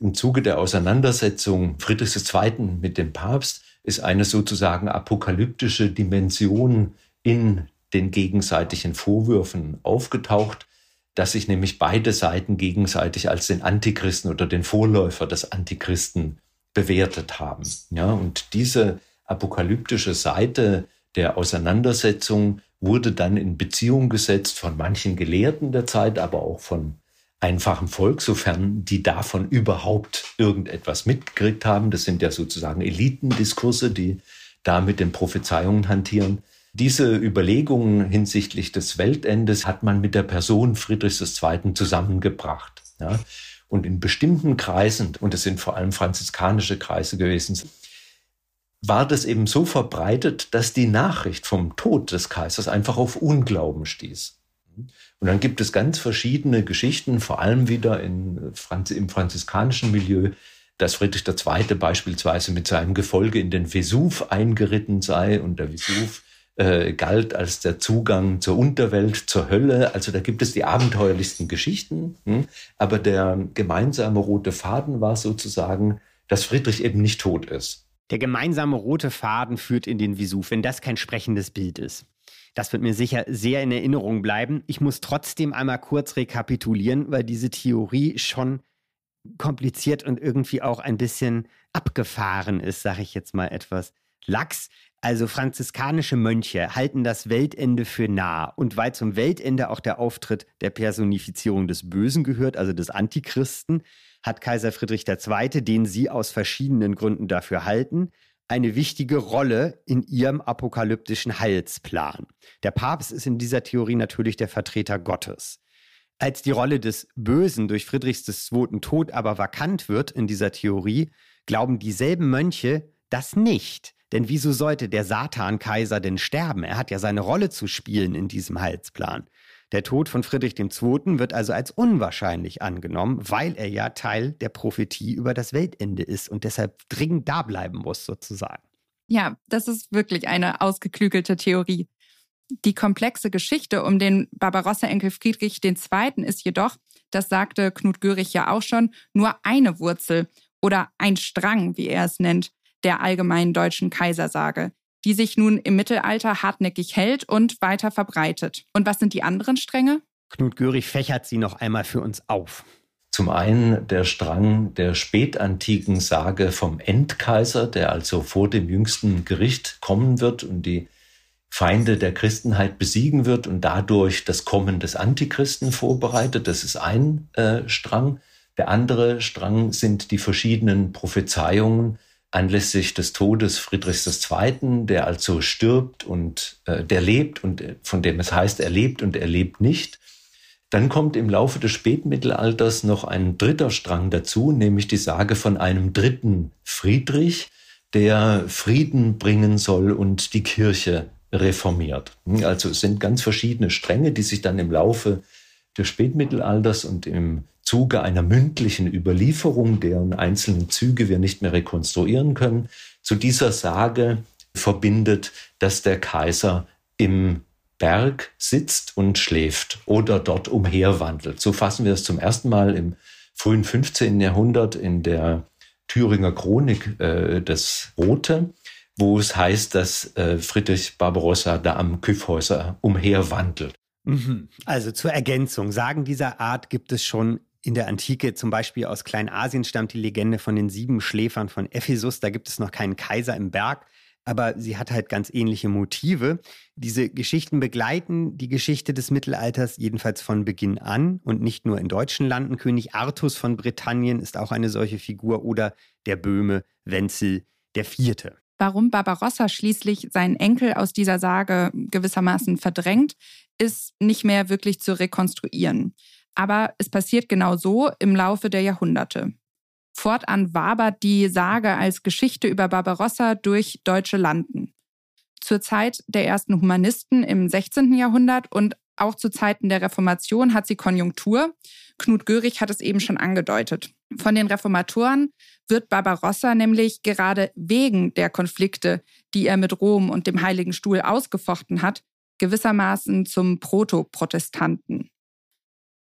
Im Zuge der Auseinandersetzung Friedrichs II. mit dem Papst ist eine sozusagen apokalyptische Dimension in den gegenseitigen Vorwürfen aufgetaucht, dass sich nämlich beide Seiten gegenseitig als den Antichristen oder den Vorläufer des Antichristen bewertet haben. Ja, und diese apokalyptische Seite der Auseinandersetzung wurde dann in Beziehung gesetzt von manchen Gelehrten der Zeit, aber auch von einfachen Volk, sofern die davon überhaupt irgendetwas mitgekriegt haben. Das sind ja sozusagen Elitendiskurse, die da mit den Prophezeiungen hantieren. Diese Überlegungen hinsichtlich des Weltendes hat man mit der Person Friedrichs II. zusammengebracht. Ja. Und in bestimmten Kreisen, und es sind vor allem franziskanische Kreise gewesen, war das eben so verbreitet, dass die Nachricht vom Tod des Kaisers einfach auf Unglauben stieß. Und dann gibt es ganz verschiedene Geschichten, vor allem wieder in Franz im franziskanischen Milieu, dass Friedrich II. beispielsweise mit seinem Gefolge in den Vesuv eingeritten sei und der Vesuv äh, galt als der Zugang zur Unterwelt, zur Hölle. Also da gibt es die abenteuerlichsten Geschichten. Hm? Aber der gemeinsame rote Faden war sozusagen, dass Friedrich eben nicht tot ist. Der gemeinsame rote Faden führt in den Vesuv, wenn das kein sprechendes Bild ist. Das wird mir sicher sehr in Erinnerung bleiben. Ich muss trotzdem einmal kurz rekapitulieren, weil diese Theorie schon kompliziert und irgendwie auch ein bisschen abgefahren ist, sage ich jetzt mal etwas lax. Also franziskanische Mönche halten das Weltende für nah. Und weil zum Weltende auch der Auftritt der Personifizierung des Bösen gehört, also des Antichristen, hat Kaiser Friedrich II., den sie aus verschiedenen Gründen dafür halten, eine wichtige Rolle in ihrem apokalyptischen Heilsplan. Der Papst ist in dieser Theorie natürlich der Vertreter Gottes. Als die Rolle des Bösen durch Friedrichs II. Tod aber vakant wird in dieser Theorie, glauben dieselben Mönche das nicht. Denn wieso sollte der Satan-Kaiser denn sterben? Er hat ja seine Rolle zu spielen in diesem Heilsplan. Der Tod von Friedrich II. wird also als unwahrscheinlich angenommen, weil er ja Teil der Prophetie über das Weltende ist und deshalb dringend da bleiben muss, sozusagen. Ja, das ist wirklich eine ausgeklügelte Theorie. Die komplexe Geschichte um den Barbarossa-Enkel Friedrich II. ist jedoch, das sagte Knut Görig ja auch schon, nur eine Wurzel oder ein Strang, wie er es nennt, der allgemeinen deutschen Kaisersage die sich nun im Mittelalter hartnäckig hält und weiter verbreitet. Und was sind die anderen Stränge? Knut Görig fächert sie noch einmal für uns auf. Zum einen der Strang der spätantiken Sage vom Endkaiser, der also vor dem jüngsten Gericht kommen wird und die Feinde der Christenheit besiegen wird und dadurch das Kommen des Antichristen vorbereitet. Das ist ein äh, Strang. Der andere Strang sind die verschiedenen Prophezeiungen anlässlich des Todes Friedrichs II., der also stirbt und äh, der lebt und äh, von dem es heißt, er lebt und er lebt nicht. Dann kommt im Laufe des Spätmittelalters noch ein dritter Strang dazu, nämlich die Sage von einem dritten Friedrich, der Frieden bringen soll und die Kirche reformiert. Also es sind ganz verschiedene Stränge, die sich dann im Laufe des Spätmittelalters und im Zuge einer mündlichen Überlieferung, deren einzelnen Züge wir nicht mehr rekonstruieren können, zu dieser Sage verbindet, dass der Kaiser im Berg sitzt und schläft oder dort umherwandelt. So fassen wir es zum ersten Mal im frühen 15. Jahrhundert in der Thüringer Chronik äh, das Rote, wo es heißt, dass äh, Friedrich Barbarossa da am Kyffhäuser umherwandelt. Mhm. Also zur Ergänzung, Sagen dieser Art gibt es schon in der Antike, zum Beispiel aus Kleinasien stammt die Legende von den sieben Schläfern von Ephesus. Da gibt es noch keinen Kaiser im Berg, aber sie hat halt ganz ähnliche Motive. Diese Geschichten begleiten die Geschichte des Mittelalters jedenfalls von Beginn an und nicht nur in deutschen Landen. König Artus von Britannien ist auch eine solche Figur oder der Böhme Wenzel Vierte. Warum Barbarossa schließlich seinen Enkel aus dieser Sage gewissermaßen verdrängt, ist nicht mehr wirklich zu rekonstruieren. Aber es passiert genau so im Laufe der Jahrhunderte. Fortan wabert die Sage als Geschichte über Barbarossa durch deutsche Landen. Zur Zeit der ersten Humanisten im 16. Jahrhundert und auch zu Zeiten der Reformation hat sie Konjunktur. Knut Görig hat es eben schon angedeutet. Von den Reformatoren wird Barbarossa nämlich gerade wegen der Konflikte, die er mit Rom und dem Heiligen Stuhl ausgefochten hat, gewissermaßen zum Protoprotestanten.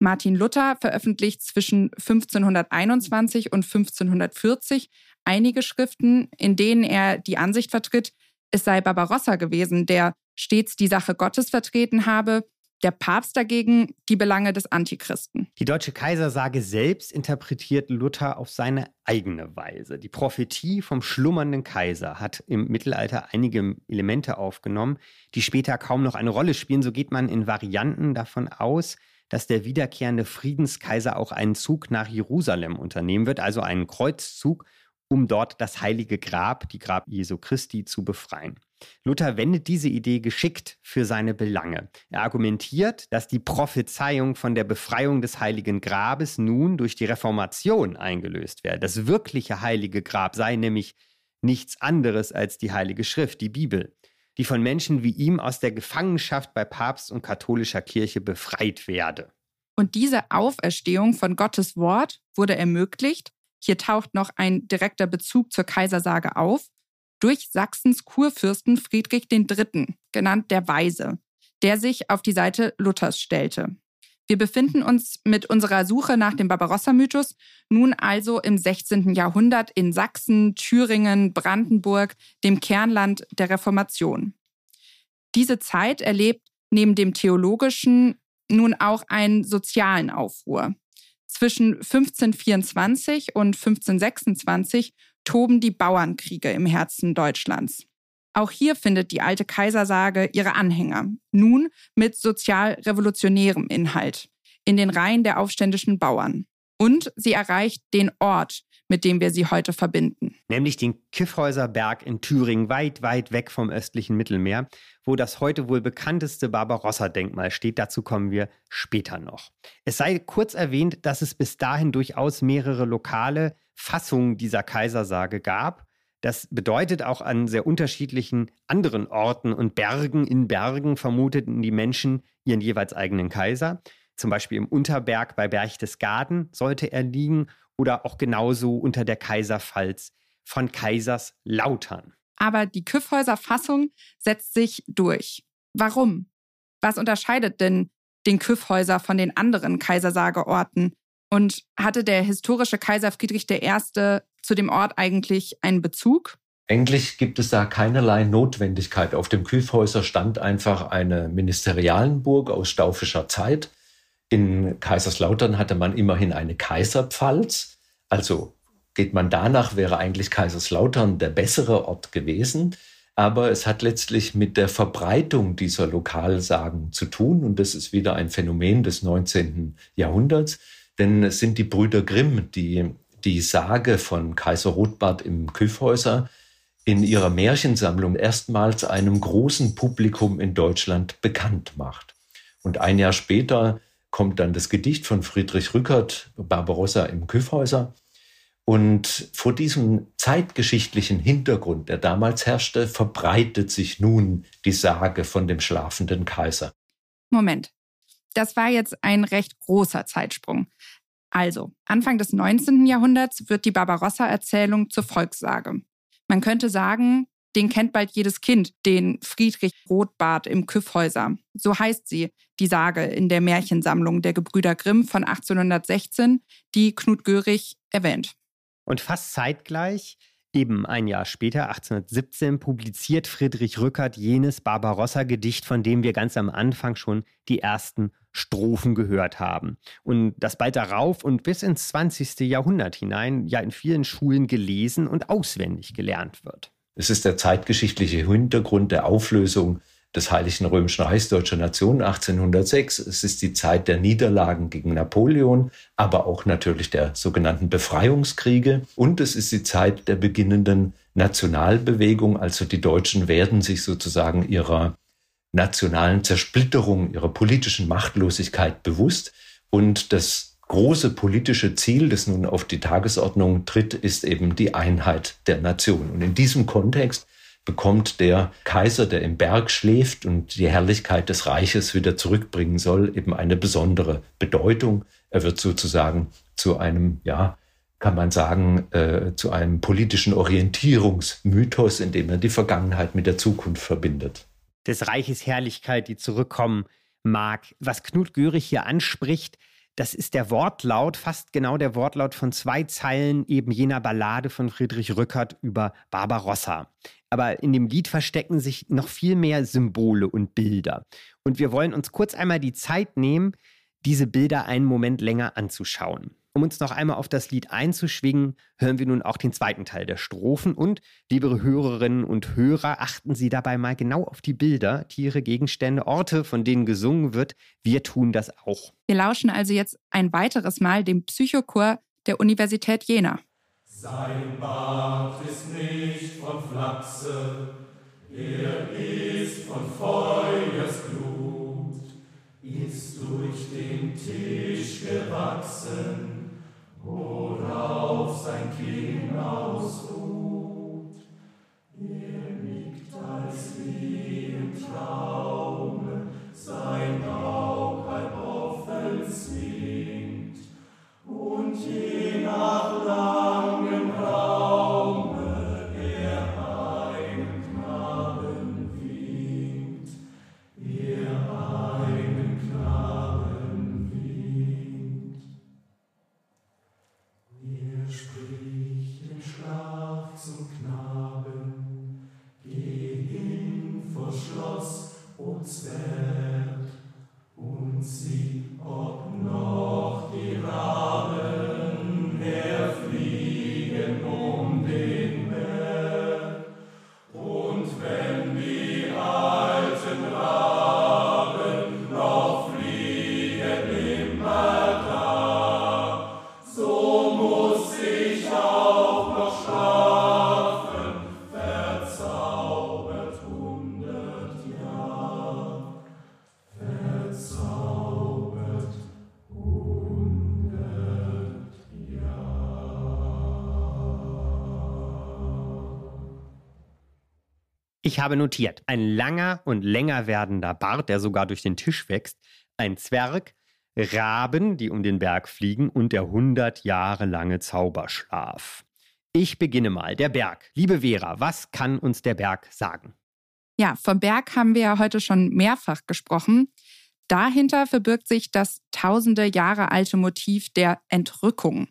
Martin Luther veröffentlicht zwischen 1521 und 1540 einige Schriften, in denen er die Ansicht vertritt, es sei Barbarossa gewesen, der stets die Sache Gottes vertreten habe, der Papst dagegen die Belange des Antichristen. Die deutsche Kaisersage selbst interpretiert Luther auf seine eigene Weise. Die Prophetie vom schlummernden Kaiser hat im Mittelalter einige Elemente aufgenommen, die später kaum noch eine Rolle spielen. So geht man in Varianten davon aus, dass der wiederkehrende Friedenskaiser auch einen Zug nach Jerusalem unternehmen wird, also einen Kreuzzug, um dort das heilige Grab, die Grab Jesu Christi, zu befreien. Luther wendet diese Idee geschickt für seine Belange. Er argumentiert, dass die Prophezeiung von der Befreiung des heiligen Grabes nun durch die Reformation eingelöst werde. Das wirkliche heilige Grab sei nämlich nichts anderes als die heilige Schrift, die Bibel die von Menschen wie ihm aus der Gefangenschaft bei Papst und katholischer Kirche befreit werde. Und diese Auferstehung von Gottes Wort wurde ermöglicht, hier taucht noch ein direkter Bezug zur Kaisersage auf, durch Sachsens Kurfürsten Friedrich III., genannt der Weise, der sich auf die Seite Luthers stellte. Wir befinden uns mit unserer Suche nach dem Barbarossa-Mythos nun also im 16. Jahrhundert in Sachsen, Thüringen, Brandenburg, dem Kernland der Reformation. Diese Zeit erlebt neben dem theologischen nun auch einen sozialen Aufruhr. Zwischen 1524 und 1526 toben die Bauernkriege im Herzen Deutschlands. Auch hier findet die alte Kaisersage ihre Anhänger, nun mit sozialrevolutionärem Inhalt, in den Reihen der aufständischen Bauern. Und sie erreicht den Ort, mit dem wir sie heute verbinden. Nämlich den Kiffhäuserberg in Thüringen, weit, weit weg vom östlichen Mittelmeer, wo das heute wohl bekannteste Barbarossa-Denkmal steht. Dazu kommen wir später noch. Es sei kurz erwähnt, dass es bis dahin durchaus mehrere lokale Fassungen dieser Kaisersage gab das bedeutet auch an sehr unterschiedlichen anderen Orten und Bergen in Bergen vermuteten die Menschen ihren jeweils eigenen Kaiser. Zum Beispiel im Unterberg bei Berchtesgaden sollte er liegen oder auch genauso unter der Kaiserpfalz von Kaiserslautern. Aber die Kyffhäuser Fassung setzt sich durch. Warum? Was unterscheidet denn den Kyffhäuser von den anderen Kaisersageorten? Und hatte der historische Kaiser Friedrich I. zu dem Ort eigentlich einen Bezug? Eigentlich gibt es da keinerlei Notwendigkeit. Auf dem Kühlhäuser stand einfach eine Ministerialenburg aus staufischer Zeit. In Kaiserslautern hatte man immerhin eine Kaiserpfalz. Also geht man danach, wäre eigentlich Kaiserslautern der bessere Ort gewesen. Aber es hat letztlich mit der Verbreitung dieser Lokalsagen zu tun. Und das ist wieder ein Phänomen des 19. Jahrhunderts. Denn es sind die Brüder Grimm, die die Sage von Kaiser Rotbart im Kyffhäuser in ihrer Märchensammlung erstmals einem großen Publikum in Deutschland bekannt macht. Und ein Jahr später kommt dann das Gedicht von Friedrich Rückert, Barbarossa im Kyffhäuser. Und vor diesem zeitgeschichtlichen Hintergrund, der damals herrschte, verbreitet sich nun die Sage von dem schlafenden Kaiser. Moment, das war jetzt ein recht großer Zeitsprung. Also, Anfang des 19. Jahrhunderts wird die Barbarossa-Erzählung zur Volkssage. Man könnte sagen, den kennt bald jedes Kind, den Friedrich Rotbart im Küffhäuser. So heißt sie, die Sage in der Märchensammlung der Gebrüder Grimm von 1816, die Knut Görig erwähnt. Und fast zeitgleich, eben ein Jahr später, 1817, publiziert Friedrich Rückert jenes Barbarossa-Gedicht, von dem wir ganz am Anfang schon die ersten Strophen gehört haben. Und das bald darauf und bis ins 20. Jahrhundert hinein ja in vielen Schulen gelesen und auswendig gelernt wird. Es ist der zeitgeschichtliche Hintergrund der Auflösung des Heiligen Römischen Reichs Deutscher Nation 1806. Es ist die Zeit der Niederlagen gegen Napoleon, aber auch natürlich der sogenannten Befreiungskriege. Und es ist die Zeit der beginnenden Nationalbewegung. Also die Deutschen werden sich sozusagen ihrer nationalen Zersplitterung, ihrer politischen Machtlosigkeit bewusst. Und das große politische Ziel, das nun auf die Tagesordnung tritt, ist eben die Einheit der Nation. Und in diesem Kontext bekommt der Kaiser, der im Berg schläft und die Herrlichkeit des Reiches wieder zurückbringen soll, eben eine besondere Bedeutung. Er wird sozusagen zu einem, ja, kann man sagen, äh, zu einem politischen Orientierungsmythos, in dem er die Vergangenheit mit der Zukunft verbindet. Des Reiches Herrlichkeit, die zurückkommen mag. Was Knut Görig hier anspricht, das ist der Wortlaut, fast genau der Wortlaut von zwei Zeilen eben jener Ballade von Friedrich Rückert über Barbarossa. Aber in dem Lied verstecken sich noch viel mehr Symbole und Bilder. Und wir wollen uns kurz einmal die Zeit nehmen, diese Bilder einen Moment länger anzuschauen. Um uns noch einmal auf das Lied einzuschwingen, hören wir nun auch den zweiten Teil der Strophen. Und, liebe Hörerinnen und Hörer, achten Sie dabei mal genau auf die Bilder, Tiere, Gegenstände, Orte, von denen gesungen wird. Wir tun das auch. Wir lauschen also jetzt ein weiteres Mal dem Psychochor der Universität Jena. Sein Bart ist nicht von Flachse, er ist von Feuers Glut, ist durch den Tisch gewachsen worauf sein Kinn ausruht. Er liegt als wie im Traume, Ich habe notiert, ein langer und länger werdender Bart, der sogar durch den Tisch wächst, ein Zwerg, Raben, die um den Berg fliegen und der hundert Jahre lange Zauberschlaf. Ich beginne mal. Der Berg. Liebe Vera, was kann uns der Berg sagen? Ja, vom Berg haben wir ja heute schon mehrfach gesprochen. Dahinter verbirgt sich das tausende Jahre alte Motiv der Entrückung,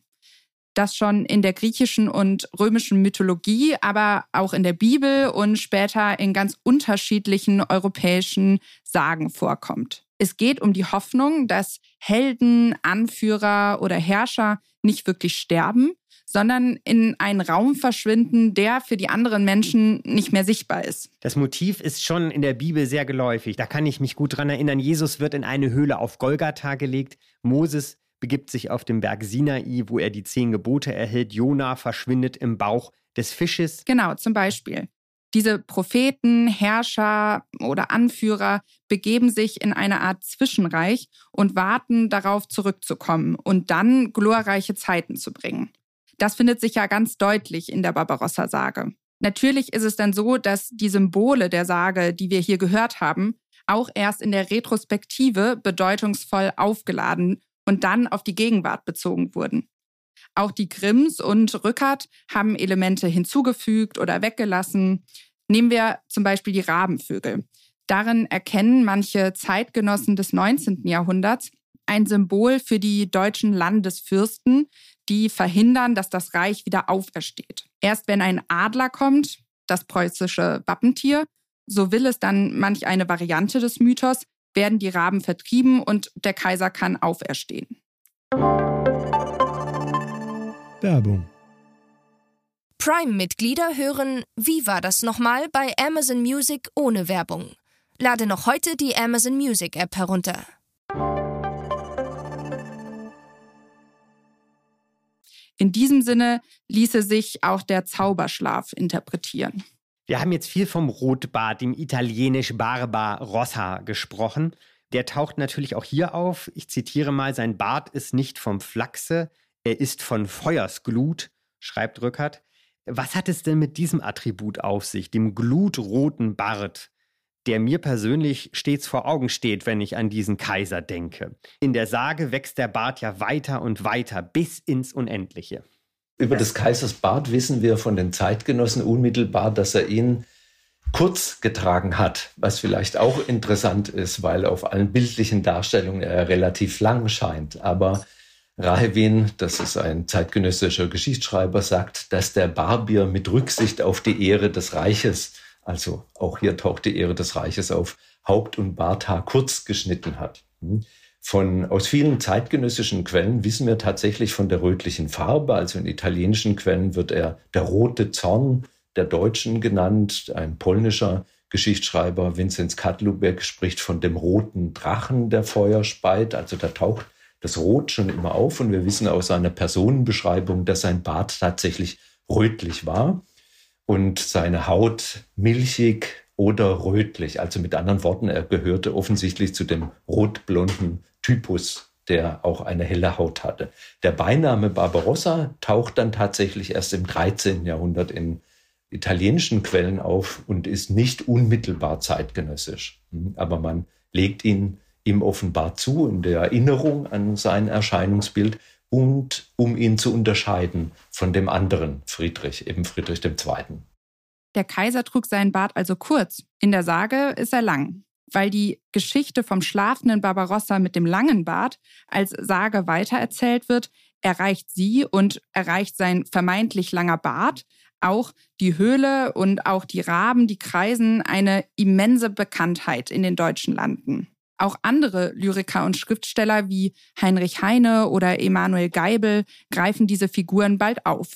das schon in der griechischen und römischen Mythologie, aber auch in der Bibel und später in ganz unterschiedlichen europäischen Sagen vorkommt. Es geht um die Hoffnung, dass Helden, Anführer oder Herrscher nicht wirklich sterben, sondern in einen Raum verschwinden, der für die anderen Menschen nicht mehr sichtbar ist. Das Motiv ist schon in der Bibel sehr geläufig. Da kann ich mich gut dran erinnern. Jesus wird in eine Höhle auf Golgatha gelegt. Moses begibt sich auf den Berg Sinai, wo er die zehn Gebote erhält. Jona verschwindet im Bauch des Fisches. Genau, zum Beispiel. Diese Propheten, Herrscher oder Anführer begeben sich in eine Art Zwischenreich und warten darauf zurückzukommen und dann glorreiche Zeiten zu bringen. Das findet sich ja ganz deutlich in der Barbarossa-Sage. Natürlich ist es dann so, dass die Symbole der Sage, die wir hier gehört haben, auch erst in der Retrospektive bedeutungsvoll aufgeladen und dann auf die Gegenwart bezogen wurden. Auch die Grimms und Rückert haben Elemente hinzugefügt oder weggelassen. Nehmen wir zum Beispiel die Rabenvögel. Darin erkennen manche Zeitgenossen des 19. Jahrhunderts ein Symbol für die deutschen Landesfürsten, die verhindern, dass das Reich wieder aufersteht. Erst wenn ein Adler kommt, das preußische Wappentier, so will es dann manch eine Variante des Mythos, werden die Raben vertrieben und der Kaiser kann auferstehen. Werbung. Prime-Mitglieder hören Wie war das nochmal bei Amazon Music ohne Werbung. Lade noch heute die Amazon Music App herunter. In diesem Sinne ließe sich auch der Zauberschlaf interpretieren. Wir haben jetzt viel vom Rotbart, dem italienisch Barbarossa, gesprochen. Der taucht natürlich auch hier auf. Ich zitiere mal, sein Bart ist nicht vom Flachse, er ist von Feuersglut, schreibt Rückert. Was hat es denn mit diesem Attribut auf sich, dem glutroten Bart, der mir persönlich stets vor Augen steht, wenn ich an diesen Kaiser denke? In der Sage wächst der Bart ja weiter und weiter bis ins Unendliche. Über des Kaisers Bart wissen wir von den Zeitgenossen unmittelbar, dass er ihn kurz getragen hat, was vielleicht auch interessant ist, weil auf allen bildlichen Darstellungen er relativ lang scheint. Aber Rahewin, das ist ein zeitgenössischer Geschichtsschreiber, sagt, dass der Barbier mit Rücksicht auf die Ehre des Reiches, also auch hier taucht die Ehre des Reiches auf, Haupt- und Barthaar kurz geschnitten hat. Von, aus vielen zeitgenössischen Quellen wissen wir tatsächlich von der rötlichen Farbe. Also in italienischen Quellen wird er der rote Zorn der Deutschen genannt. Ein polnischer Geschichtsschreiber Vinzenz Kadlubek spricht von dem roten Drachen, der Feuer speit. Also da taucht das Rot schon immer auf. Und wir wissen aus seiner Personenbeschreibung, dass sein Bart tatsächlich rötlich war und seine Haut milchig oder rötlich. Also mit anderen Worten, er gehörte offensichtlich zu dem rotblonden Typus, der auch eine helle Haut hatte. Der Beiname Barbarossa taucht dann tatsächlich erst im 13. Jahrhundert in italienischen Quellen auf und ist nicht unmittelbar zeitgenössisch. Hm, aber man legt ihn ihm offenbar zu in der Erinnerung an sein Erscheinungsbild und um ihn zu unterscheiden von dem anderen Friedrich, eben Friedrich II. Der Kaiser trug seinen Bart also kurz. In der Sage ist er lang. Weil die Geschichte vom schlafenden Barbarossa mit dem langen Bart als Sage weitererzählt wird, erreicht sie und erreicht sein vermeintlich langer Bart auch die Höhle und auch die Raben, die kreisen, eine immense Bekanntheit in den deutschen Landen. Auch andere Lyriker und Schriftsteller wie Heinrich Heine oder Emanuel Geibel greifen diese Figuren bald auf.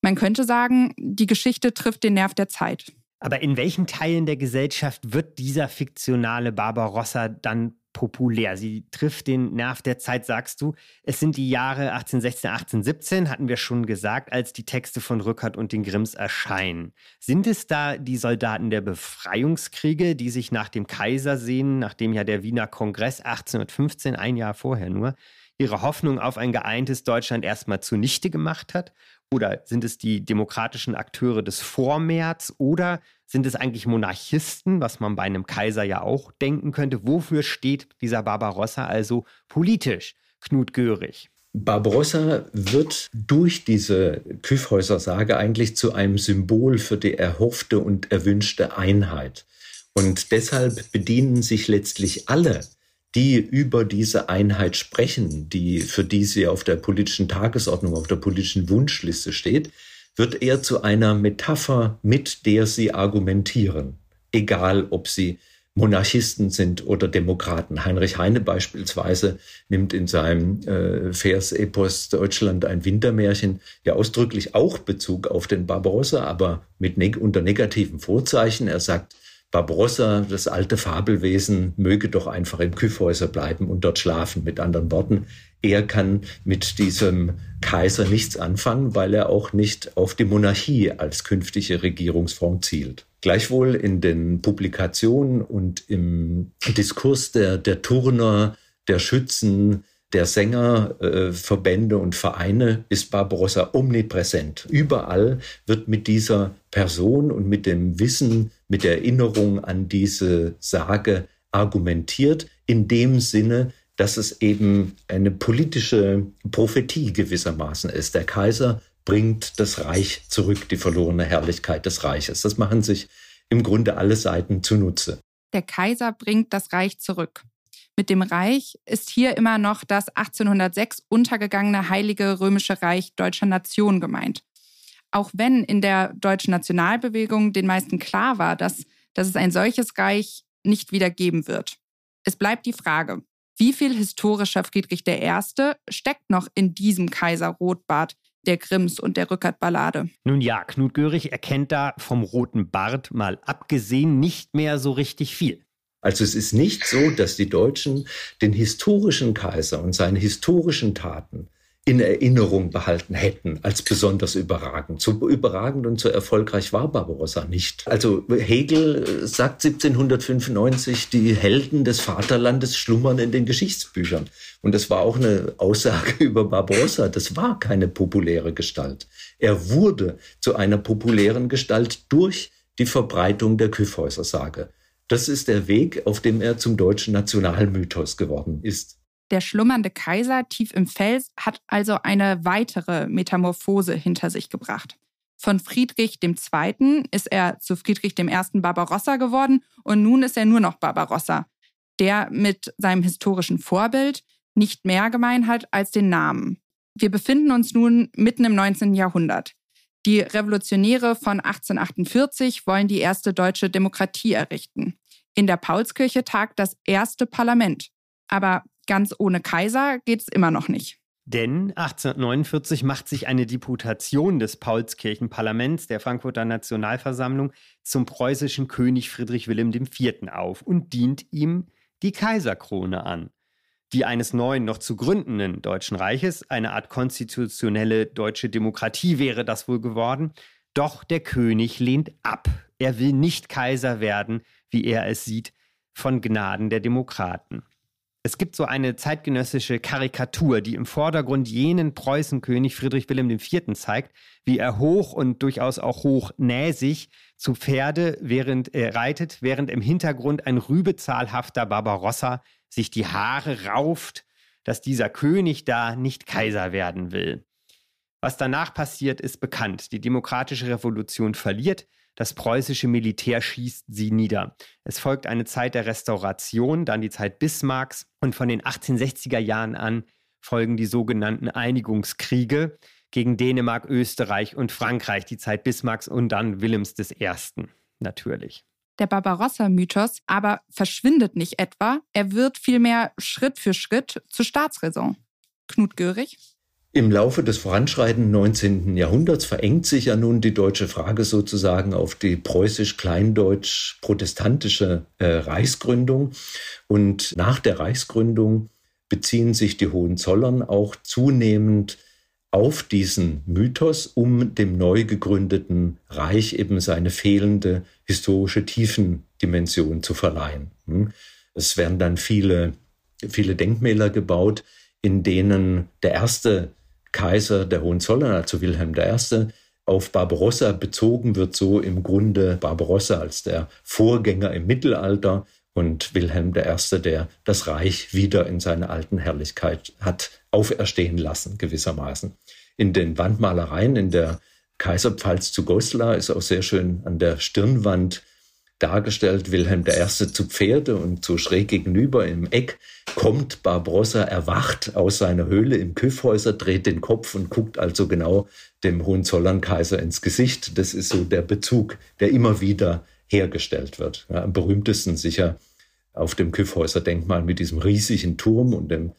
Man könnte sagen, die Geschichte trifft den Nerv der Zeit. Aber in welchen Teilen der Gesellschaft wird dieser fiktionale Barbarossa dann populär? Sie trifft den Nerv der Zeit, sagst du. Es sind die Jahre 1816, 1817, hatten wir schon gesagt, als die Texte von Rückert und den Grimms erscheinen. Sind es da die Soldaten der Befreiungskriege, die sich nach dem Kaiser sehen, nachdem ja der Wiener Kongress 1815, ein Jahr vorher nur, ihre Hoffnung auf ein geeintes Deutschland erstmal zunichte gemacht hat? Oder sind es die demokratischen Akteure des Vormärz? Oder sind es eigentlich Monarchisten, was man bei einem Kaiser ja auch denken könnte? Wofür steht dieser Barbarossa also politisch, Knut Görig? Barbarossa wird durch diese Kyffhäuser-Sage eigentlich zu einem Symbol für die erhoffte und erwünschte Einheit. Und deshalb bedienen sich letztlich alle die über diese Einheit sprechen, die für die sie auf der politischen Tagesordnung, auf der politischen Wunschliste steht, wird er zu einer Metapher, mit der sie argumentieren. Egal, ob sie Monarchisten sind oder Demokraten. Heinrich Heine beispielsweise nimmt in seinem äh, Vers-Epos Deutschland ein Wintermärchen ja ausdrücklich auch Bezug auf den Barbarossa, aber mit neg unter negativen Vorzeichen. Er sagt, Barbarossa, das alte Fabelwesen, möge doch einfach im Kyffhäuser bleiben und dort schlafen. Mit anderen Worten, er kann mit diesem Kaiser nichts anfangen, weil er auch nicht auf die Monarchie als künftige Regierungsform zielt. Gleichwohl in den Publikationen und im Diskurs der, der Turner, der Schützen, der Sängerverbände äh, und Vereine ist Barbarossa omnipräsent. Überall wird mit dieser Person und mit dem Wissen, mit der Erinnerung an diese Sage argumentiert, in dem Sinne, dass es eben eine politische Prophetie gewissermaßen ist. Der Kaiser bringt das Reich zurück, die verlorene Herrlichkeit des Reiches. Das machen sich im Grunde alle Seiten zunutze. Der Kaiser bringt das Reich zurück. Mit dem Reich ist hier immer noch das 1806 untergegangene Heilige Römische Reich deutscher Nation gemeint. Auch wenn in der deutschen Nationalbewegung den meisten klar war, dass, dass es ein solches Reich nicht wieder geben wird. Es bleibt die Frage, wie viel historischer Friedrich I. steckt noch in diesem Kaiser Rotbart, der Grimms und der Rückert-Ballade? Nun ja, Knut Görig erkennt da vom roten Bart mal abgesehen nicht mehr so richtig viel. Also es ist nicht so, dass die Deutschen den historischen Kaiser und seine historischen Taten in Erinnerung behalten hätten als besonders überragend. So überragend und so erfolgreich war Barbarossa nicht. Also Hegel sagt 1795, die Helden des Vaterlandes schlummern in den Geschichtsbüchern. Und das war auch eine Aussage über Barbarossa. Das war keine populäre Gestalt. Er wurde zu einer populären Gestalt durch die Verbreitung der Kyffhäuser-Sage. Das ist der Weg, auf dem er zum deutschen Nationalmythos geworden ist. Der schlummernde Kaiser tief im Fels hat also eine weitere Metamorphose hinter sich gebracht. Von Friedrich II. ist er zu Friedrich I. Barbarossa geworden und nun ist er nur noch Barbarossa, der mit seinem historischen Vorbild nicht mehr gemein hat als den Namen. Wir befinden uns nun mitten im 19. Jahrhundert. Die Revolutionäre von 1848 wollen die erste deutsche Demokratie errichten. In der Paulskirche tagt das erste Parlament. Aber ganz ohne Kaiser geht es immer noch nicht. Denn 1849 macht sich eine Deputation des Paulskirchenparlaments der Frankfurter Nationalversammlung zum preußischen König Friedrich Wilhelm IV. auf und dient ihm die Kaiserkrone an. Die eines neuen, noch zu gründenden Deutschen Reiches, eine Art konstitutionelle deutsche Demokratie wäre das wohl geworden. Doch der König lehnt ab. Er will nicht Kaiser werden, wie er es sieht, von Gnaden der Demokraten. Es gibt so eine zeitgenössische Karikatur, die im Vordergrund jenen Preußenkönig Friedrich Wilhelm IV. zeigt, wie er hoch und durchaus auch hochnäsig zu Pferde während er reitet, während im Hintergrund ein rübezahlhafter Barbarossa sich die Haare rauft, dass dieser König da nicht Kaiser werden will. Was danach passiert, ist bekannt. Die demokratische Revolution verliert, das preußische Militär schießt sie nieder. Es folgt eine Zeit der Restauration, dann die Zeit Bismarcks und von den 1860er Jahren an folgen die sogenannten Einigungskriege gegen Dänemark, Österreich und Frankreich, die Zeit Bismarcks und dann Willems I. natürlich. Der Barbarossa-Mythos aber verschwindet nicht etwa, er wird vielmehr Schritt für Schritt zur Staatsräson. Knut Görig? Im Laufe des voranschreitenden 19. Jahrhunderts verengt sich ja nun die deutsche Frage sozusagen auf die preußisch-kleindeutsch-protestantische äh, Reichsgründung. Und nach der Reichsgründung beziehen sich die Hohenzollern auch zunehmend auf diesen Mythos, um dem neu gegründeten Reich eben seine fehlende historische Tiefendimension zu verleihen. Hm? Es werden dann viele, viele Denkmäler gebaut, in denen der erste Kaiser der Hohenzollern, also Wilhelm I., auf Barbarossa bezogen wird, so im Grunde Barbarossa als der Vorgänger im Mittelalter und Wilhelm I., der das Reich wieder in seine alten Herrlichkeit hat auferstehen lassen, gewissermaßen. In den Wandmalereien in der Kaiserpfalz zu Goslar ist auch sehr schön an der Stirnwand dargestellt, Wilhelm I. zu Pferde und so schräg gegenüber im Eck kommt Barbarossa erwacht aus seiner Höhle im Küffhäuser, dreht den Kopf und guckt also genau dem Hohenzollern-Kaiser ins Gesicht. Das ist so der Bezug, der immer wieder hergestellt wird. Ja, am berühmtesten sicher auf dem Küffhäuser-Denkmal mit diesem riesigen Turm und dem,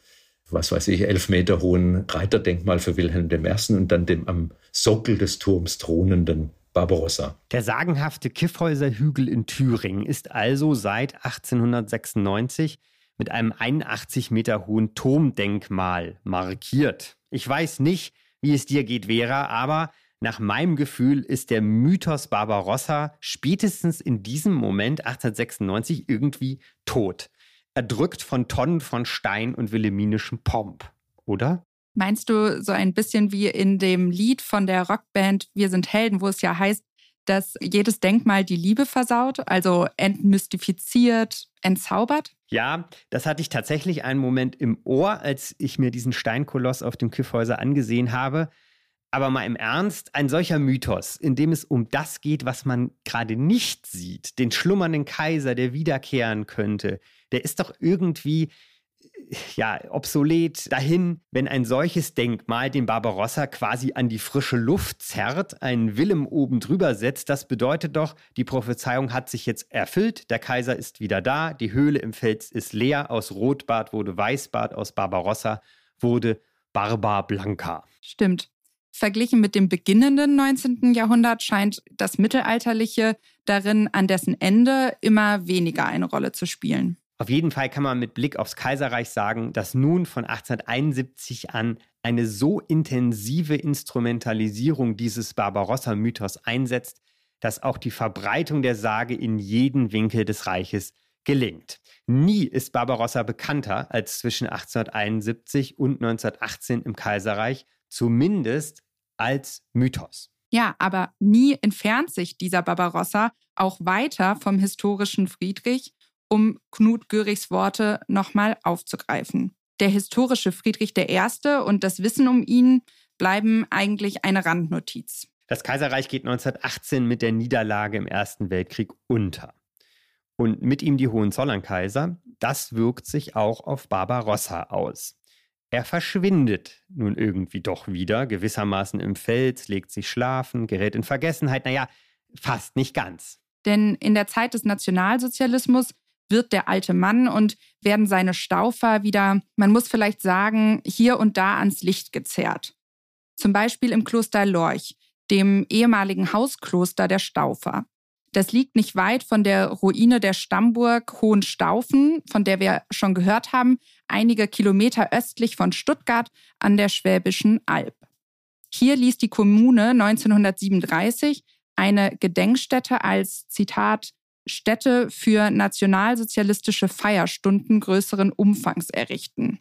was weiß ich, elf Meter hohen Reiterdenkmal für Wilhelm I. und dann dem am Sockel des Turms thronenden Barbarossa. Der sagenhafte Kiffhäuser-Hügel in Thüringen ist also seit 1896 mit einem 81 Meter hohen Turmdenkmal markiert. Ich weiß nicht, wie es dir geht, Vera, aber nach meinem Gefühl ist der Mythos Barbarossa spätestens in diesem Moment 1896 irgendwie tot. Erdrückt von Tonnen von Stein und wilhelminischem Pomp, oder? Meinst du so ein bisschen wie in dem Lied von der Rockband Wir sind Helden, wo es ja heißt, dass jedes Denkmal die Liebe versaut, also entmystifiziert, entzaubert? Ja, das hatte ich tatsächlich einen Moment im Ohr, als ich mir diesen Steinkoloss auf dem Kiffhäuser angesehen habe. Aber mal im Ernst, ein solcher Mythos, in dem es um das geht, was man gerade nicht sieht, den schlummernden Kaiser, der wiederkehren könnte, der ist doch irgendwie ja, obsolet dahin, wenn ein solches Denkmal den Barbarossa quasi an die frische Luft zerrt, einen Willem oben drüber setzt. Das bedeutet doch, die Prophezeiung hat sich jetzt erfüllt, der Kaiser ist wieder da, die Höhle im Fels ist leer, aus Rotbart wurde Weißbart, aus Barbarossa wurde Barba Blanca. Stimmt. Verglichen mit dem beginnenden 19. Jahrhundert scheint das Mittelalterliche darin an dessen Ende immer weniger eine Rolle zu spielen. Auf jeden Fall kann man mit Blick aufs Kaiserreich sagen, dass nun von 1871 an eine so intensive Instrumentalisierung dieses Barbarossa-Mythos einsetzt, dass auch die Verbreitung der Sage in jeden Winkel des Reiches gelingt. Nie ist Barbarossa bekannter als zwischen 1871 und 1918 im Kaiserreich, zumindest als Mythos. Ja, aber nie entfernt sich dieser Barbarossa auch weiter vom historischen Friedrich um Knut Görichs Worte nochmal aufzugreifen. Der historische Friedrich I. und das Wissen um ihn bleiben eigentlich eine Randnotiz. Das Kaiserreich geht 1918 mit der Niederlage im Ersten Weltkrieg unter. Und mit ihm die Hohenzollernkaiser. Das wirkt sich auch auf Barbarossa aus. Er verschwindet nun irgendwie doch wieder, gewissermaßen im Fels, legt sich schlafen, gerät in Vergessenheit. Naja, fast nicht ganz. Denn in der Zeit des Nationalsozialismus wird der alte Mann und werden seine Staufer wieder, man muss vielleicht sagen, hier und da ans Licht gezerrt. Zum Beispiel im Kloster Lorch, dem ehemaligen Hauskloster der Staufer. Das liegt nicht weit von der Ruine der Stammburg Hohenstaufen, von der wir schon gehört haben, einige Kilometer östlich von Stuttgart an der Schwäbischen Alb. Hier ließ die Kommune 1937 eine Gedenkstätte als, Zitat, Städte für nationalsozialistische Feierstunden größeren Umfangs errichten,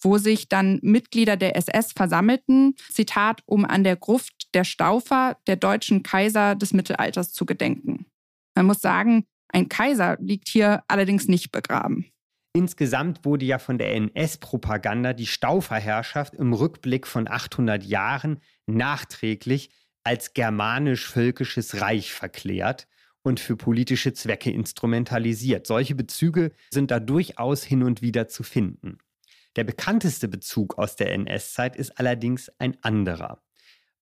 wo sich dann Mitglieder der SS versammelten, Zitat, um an der Gruft der Staufer, der deutschen Kaiser des Mittelalters zu gedenken. Man muss sagen, ein Kaiser liegt hier allerdings nicht begraben. Insgesamt wurde ja von der NS-Propaganda die Stauferherrschaft im Rückblick von 800 Jahren nachträglich als germanisch-völkisches Reich verklärt und für politische Zwecke instrumentalisiert. Solche Bezüge sind da durchaus hin und wieder zu finden. Der bekannteste Bezug aus der NS-Zeit ist allerdings ein anderer.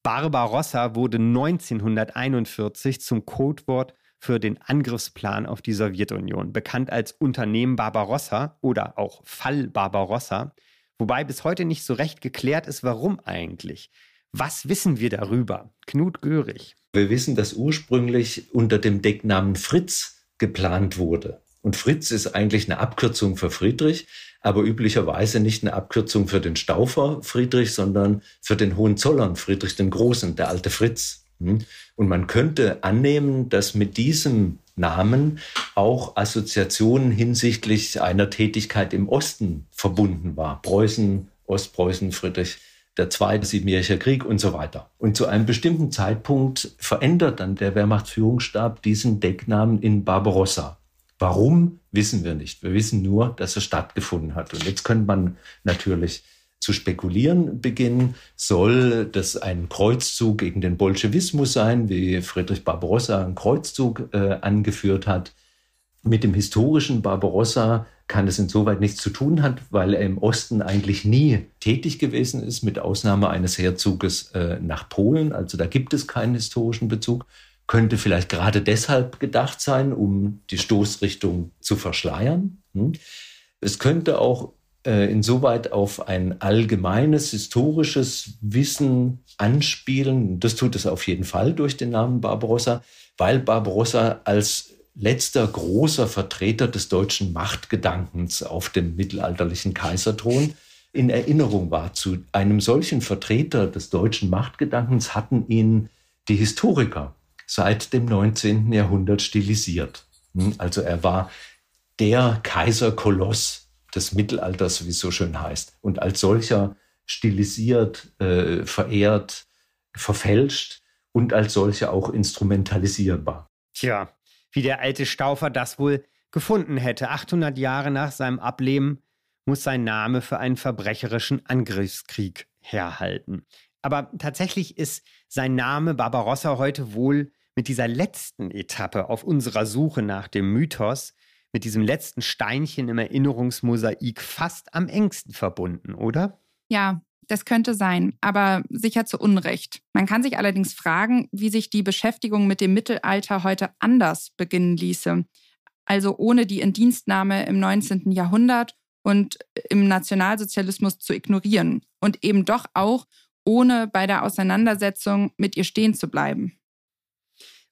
Barbarossa wurde 1941 zum Codewort für den Angriffsplan auf die Sowjetunion, bekannt als Unternehmen Barbarossa oder auch Fall Barbarossa, wobei bis heute nicht so recht geklärt ist, warum eigentlich. Was wissen wir darüber? Knut Görig. Wir wissen, dass ursprünglich unter dem Decknamen Fritz geplant wurde. Und Fritz ist eigentlich eine Abkürzung für Friedrich, aber üblicherweise nicht eine Abkürzung für den Staufer Friedrich, sondern für den Hohenzollern Friedrich den Großen, der alte Fritz. Hm? Und man könnte annehmen, dass mit diesem Namen auch Assoziationen hinsichtlich einer Tätigkeit im Osten verbunden war. Preußen, Ostpreußen, Friedrich der Zweite Siebenjährige Krieg und so weiter. Und zu einem bestimmten Zeitpunkt verändert dann der Wehrmachtsführungsstab diesen Decknamen in Barbarossa. Warum, wissen wir nicht. Wir wissen nur, dass es stattgefunden hat. Und jetzt könnte man natürlich zu spekulieren beginnen. Soll das ein Kreuzzug gegen den Bolschewismus sein, wie Friedrich Barbarossa einen Kreuzzug äh, angeführt hat? Mit dem historischen Barbarossa kann es insoweit nichts zu tun hat, weil er im Osten eigentlich nie tätig gewesen ist, mit Ausnahme eines Herzuges äh, nach Polen. Also da gibt es keinen historischen Bezug. Könnte vielleicht gerade deshalb gedacht sein, um die Stoßrichtung zu verschleiern. Hm? Es könnte auch äh, insoweit auf ein allgemeines historisches Wissen anspielen. Das tut es auf jeden Fall durch den Namen Barbarossa, weil Barbarossa als letzter großer Vertreter des deutschen Machtgedankens auf dem mittelalterlichen Kaiserthron in Erinnerung war. Zu einem solchen Vertreter des deutschen Machtgedankens hatten ihn die Historiker seit dem 19. Jahrhundert stilisiert. Hm, also er war der Kaiserkoloss des Mittelalters, wie es so schön heißt. Und als solcher stilisiert, äh, verehrt, verfälscht und als solcher auch instrumentalisierbar. Tja, wie der alte Staufer das wohl gefunden hätte. 800 Jahre nach seinem Ableben muss sein Name für einen verbrecherischen Angriffskrieg herhalten. Aber tatsächlich ist sein Name Barbarossa heute wohl mit dieser letzten Etappe auf unserer Suche nach dem Mythos, mit diesem letzten Steinchen im Erinnerungsmosaik fast am engsten verbunden, oder? Ja, das könnte sein, aber sicher zu Unrecht. Man kann sich allerdings fragen, wie sich die Beschäftigung mit dem Mittelalter heute anders beginnen ließe. Also ohne die Indienstnahme im 19. Jahrhundert und im Nationalsozialismus zu ignorieren und eben doch auch ohne bei der Auseinandersetzung mit ihr stehen zu bleiben.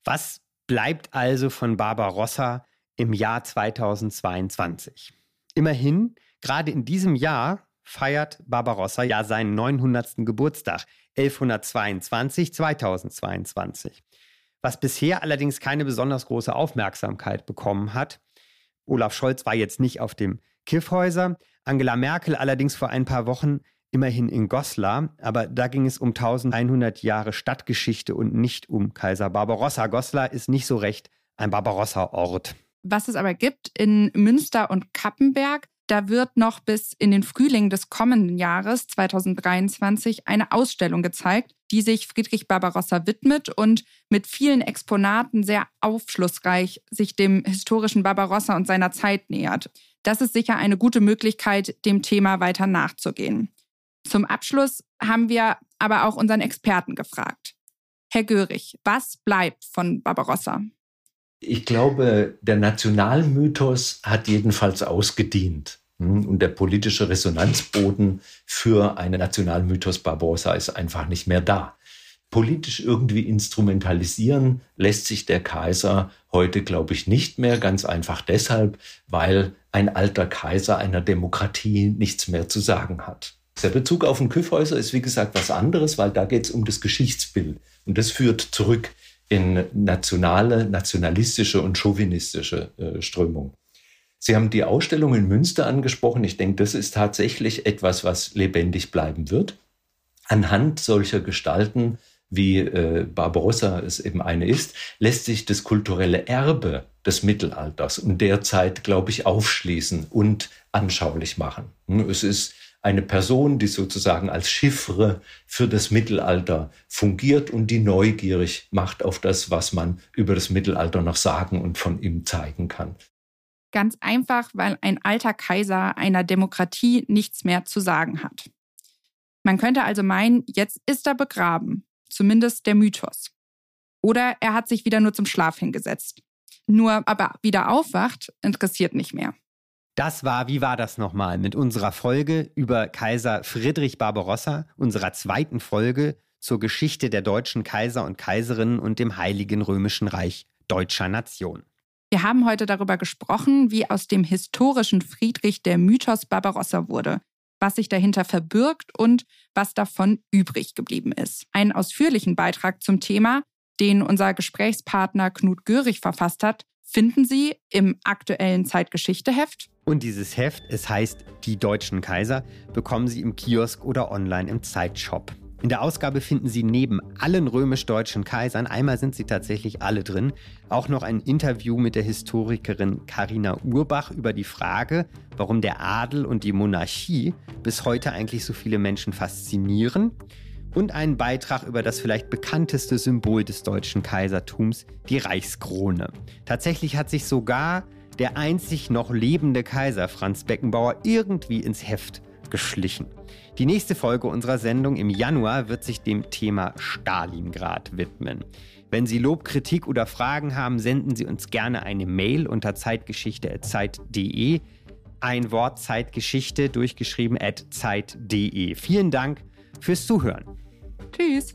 Was bleibt also von Barbarossa im Jahr 2022? Immerhin, gerade in diesem Jahr feiert Barbarossa ja seinen 900. Geburtstag, 1122, 2022. Was bisher allerdings keine besonders große Aufmerksamkeit bekommen hat. Olaf Scholz war jetzt nicht auf dem Kiffhäuser, Angela Merkel allerdings vor ein paar Wochen immerhin in Goslar, aber da ging es um 1100 Jahre Stadtgeschichte und nicht um Kaiser Barbarossa. Goslar ist nicht so recht ein Barbarossa-Ort. Was es aber gibt in Münster und Kappenberg, da wird noch bis in den Frühling des kommenden Jahres 2023 eine Ausstellung gezeigt, die sich Friedrich Barbarossa widmet und mit vielen Exponaten sehr aufschlussreich sich dem historischen Barbarossa und seiner Zeit nähert. Das ist sicher eine gute Möglichkeit, dem Thema weiter nachzugehen. Zum Abschluss haben wir aber auch unseren Experten gefragt. Herr Görig, was bleibt von Barbarossa? Ich glaube, der Nationalmythos hat jedenfalls ausgedient. Hm, und der politische Resonanzboden für einen Nationalmythos Barbarossa ist einfach nicht mehr da. Politisch irgendwie instrumentalisieren lässt sich der Kaiser heute, glaube ich, nicht mehr. Ganz einfach deshalb, weil ein alter Kaiser einer Demokratie nichts mehr zu sagen hat. Der Bezug auf den Kyffhäuser ist, wie gesagt, was anderes, weil da geht es um das Geschichtsbild. Und das führt zurück in nationale, nationalistische und chauvinistische äh, Strömung. Sie haben die Ausstellung in Münster angesprochen. Ich denke, das ist tatsächlich etwas, was lebendig bleiben wird. Anhand solcher Gestalten, wie äh, Barbarossa es eben eine ist, lässt sich das kulturelle Erbe des Mittelalters und der Zeit, glaube ich, aufschließen und anschaulich machen. Es ist eine Person, die sozusagen als Chiffre für das Mittelalter fungiert und die neugierig macht auf das, was man über das Mittelalter noch sagen und von ihm zeigen kann. Ganz einfach, weil ein alter Kaiser einer Demokratie nichts mehr zu sagen hat. Man könnte also meinen, jetzt ist er begraben, zumindest der Mythos. Oder er hat sich wieder nur zum Schlaf hingesetzt. Nur aber wieder aufwacht, interessiert nicht mehr. Das war, wie war das nochmal, mit unserer Folge über Kaiser Friedrich Barbarossa, unserer zweiten Folge zur Geschichte der deutschen Kaiser und Kaiserinnen und dem Heiligen Römischen Reich deutscher Nation. Wir haben heute darüber gesprochen, wie aus dem historischen Friedrich der Mythos Barbarossa wurde, was sich dahinter verbirgt und was davon übrig geblieben ist. Einen ausführlichen Beitrag zum Thema, den unser Gesprächspartner Knut Görig verfasst hat, finden Sie im aktuellen Zeitgeschichte-Heft. Und dieses Heft, es heißt Die deutschen Kaiser, bekommen Sie im Kiosk oder online im Zeitshop. In der Ausgabe finden Sie neben allen römisch-deutschen Kaisern, einmal sind sie tatsächlich alle drin, auch noch ein Interview mit der Historikerin Karina Urbach über die Frage, warum der Adel und die Monarchie bis heute eigentlich so viele Menschen faszinieren und einen Beitrag über das vielleicht bekannteste Symbol des deutschen Kaisertums, die Reichskrone. Tatsächlich hat sich sogar der einzig noch lebende Kaiser Franz Beckenbauer irgendwie ins Heft geschlichen. Die nächste Folge unserer Sendung im Januar wird sich dem Thema Stalingrad widmen. Wenn Sie Lob, Kritik oder Fragen haben, senden Sie uns gerne eine Mail unter zeitgeschichte.zeit.de. Ein Wort Zeitgeschichte durchgeschrieben at zeit.de. Vielen Dank fürs Zuhören. Tschüss.